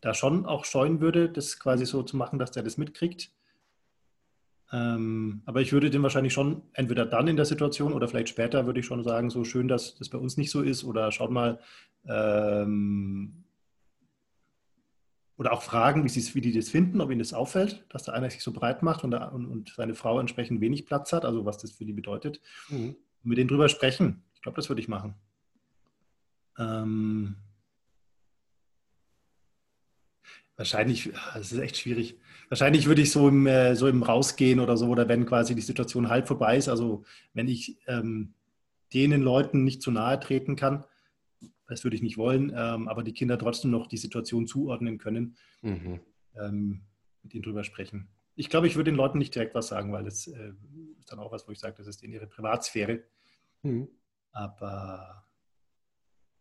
da schon auch scheuen würde, das quasi so zu machen, dass der das mitkriegt. Ähm, aber ich würde dem wahrscheinlich schon entweder dann in der Situation oder vielleicht später würde ich schon sagen, so schön, dass das bei uns nicht so ist oder schaut mal, ähm, oder auch fragen, wie, wie, die das finden, ob ihnen das auffällt, dass der einer sich so breit macht und, der, und, und seine Frau entsprechend wenig Platz hat, also was das für die bedeutet. Mhm. Mit denen drüber sprechen. Ich glaube, das würde ich machen. Ähm, wahrscheinlich, das ist echt schwierig. Wahrscheinlich würde ich so im, äh, so im Rausgehen oder so, oder wenn quasi die Situation halb vorbei ist, also wenn ich ähm, denen Leuten nicht zu nahe treten kann, das würde ich nicht wollen, ähm, aber die Kinder trotzdem noch die Situation zuordnen können, mhm. ähm, mit ihnen drüber sprechen. Ich glaube, ich würde den Leuten nicht direkt was sagen, weil das äh, ist dann auch was, wo ich sage, das ist in ihre Privatsphäre. Mhm. Aber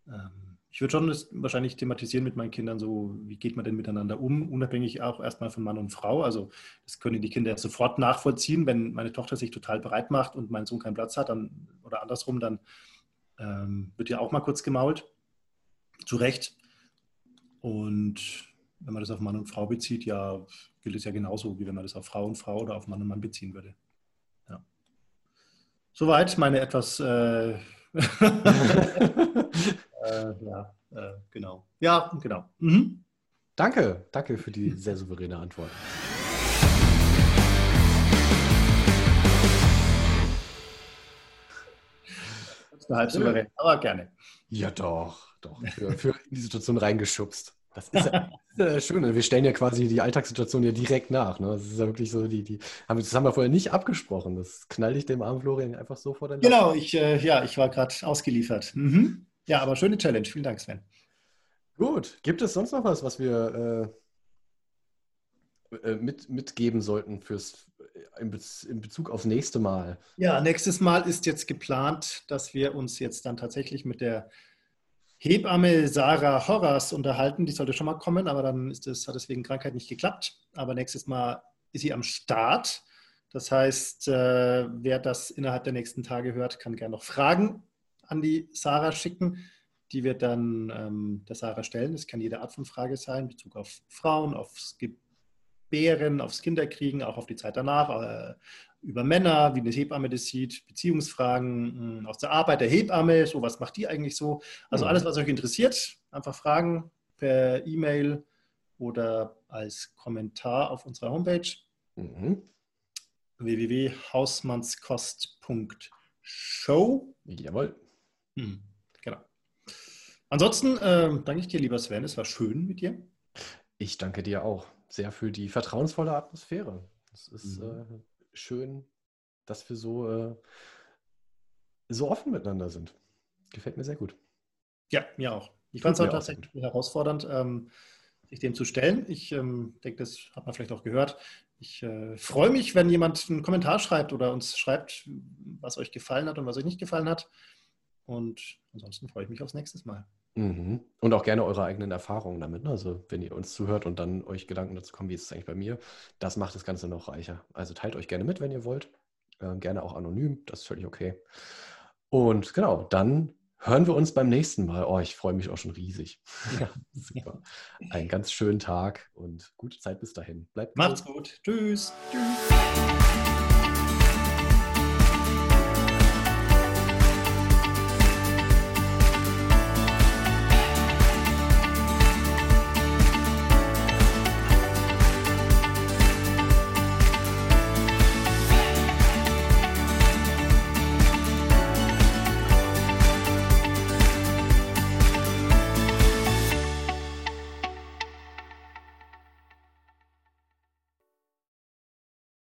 ähm, ich würde schon das wahrscheinlich thematisieren mit meinen Kindern, so wie geht man denn miteinander um, unabhängig auch erstmal von Mann und Frau. Also das können die Kinder sofort nachvollziehen, wenn meine Tochter sich total bereit macht und mein Sohn keinen Platz hat, dann, oder andersrum, dann ähm, wird ja auch mal kurz gemault. Zu Recht. Und wenn man das auf Mann und Frau bezieht, ja, gilt es ja genauso, wie wenn man das auf Frau und Frau oder auf Mann und Mann beziehen würde. Ja. Soweit meine etwas. Äh, äh, ja, äh, genau. Ja, genau. Mhm. Danke, danke für die sehr souveräne Antwort. halb souverän, aber gerne. Ja, doch, doch. Für, für in die Situation reingeschubst. Das ist ja, das ist schön. Wir stellen ja quasi die Alltagssituation ja direkt nach. Ne? Das ist ja wirklich so, die, die haben, das haben wir vorher nicht abgesprochen. Das knall ich dem armen Florian einfach so vor den Genau, ich, äh, ja, ich war gerade ausgeliefert. Mhm. Ja, aber schöne Challenge. Vielen Dank, Sven. Gut. Gibt es sonst noch was, was wir äh, äh mit, mitgeben sollten fürs, in, Bezug aufs nächste Mal? Ja, nächstes Mal ist jetzt geplant, dass wir uns jetzt dann tatsächlich mit der Hebamme Sarah Horras unterhalten. Die sollte schon mal kommen, aber dann das, hat es wegen Krankheit nicht geklappt. Aber nächstes Mal ist sie am Start. Das heißt, äh, wer das innerhalb der nächsten Tage hört, kann gerne noch Fragen an die Sarah schicken. Die wird dann ähm, der Sarah stellen. Das kann jede Art von Frage sein, in Bezug auf Frauen, aufs Gebären, aufs Kinderkriegen, auch auf die Zeit danach, äh, über Männer, wie eine Hebamme das sieht, Beziehungsfragen mh, aus der Arbeit der Hebamme, so was macht die eigentlich so. Also alles, was euch interessiert, einfach fragen per E-Mail oder als Kommentar auf unserer Homepage mhm. www.hausmannskost.show. Jawohl. Hm, genau. Ansonsten äh, danke ich dir, lieber Sven. Es war schön mit dir. Ich danke dir auch sehr für die vertrauensvolle Atmosphäre. Es ist mhm. äh, schön, dass wir so, äh, so offen miteinander sind. Gefällt mir sehr gut. Ja, mir auch. Ich fand es auch tatsächlich herausfordernd, ähm, sich dem zu stellen. Ich ähm, denke, das hat man vielleicht auch gehört. Ich äh, freue mich, wenn jemand einen Kommentar schreibt oder uns schreibt, was euch gefallen hat und was euch nicht gefallen hat. Und ansonsten freue ich mich aufs nächste Mal. Mhm. Und auch gerne eure eigenen Erfahrungen damit. Ne? Also wenn ihr uns zuhört und dann euch Gedanken dazu kommen, wie ist es eigentlich bei mir, das macht das Ganze noch reicher. Also teilt euch gerne mit, wenn ihr wollt. Äh, gerne auch anonym, das ist völlig okay. Und genau, dann hören wir uns beim nächsten Mal. Oh, ich freue mich auch schon riesig. Ja, super. Einen ganz schönen Tag und gute Zeit bis dahin. Bleibt Macht's gut. Tschüss. Tschüss.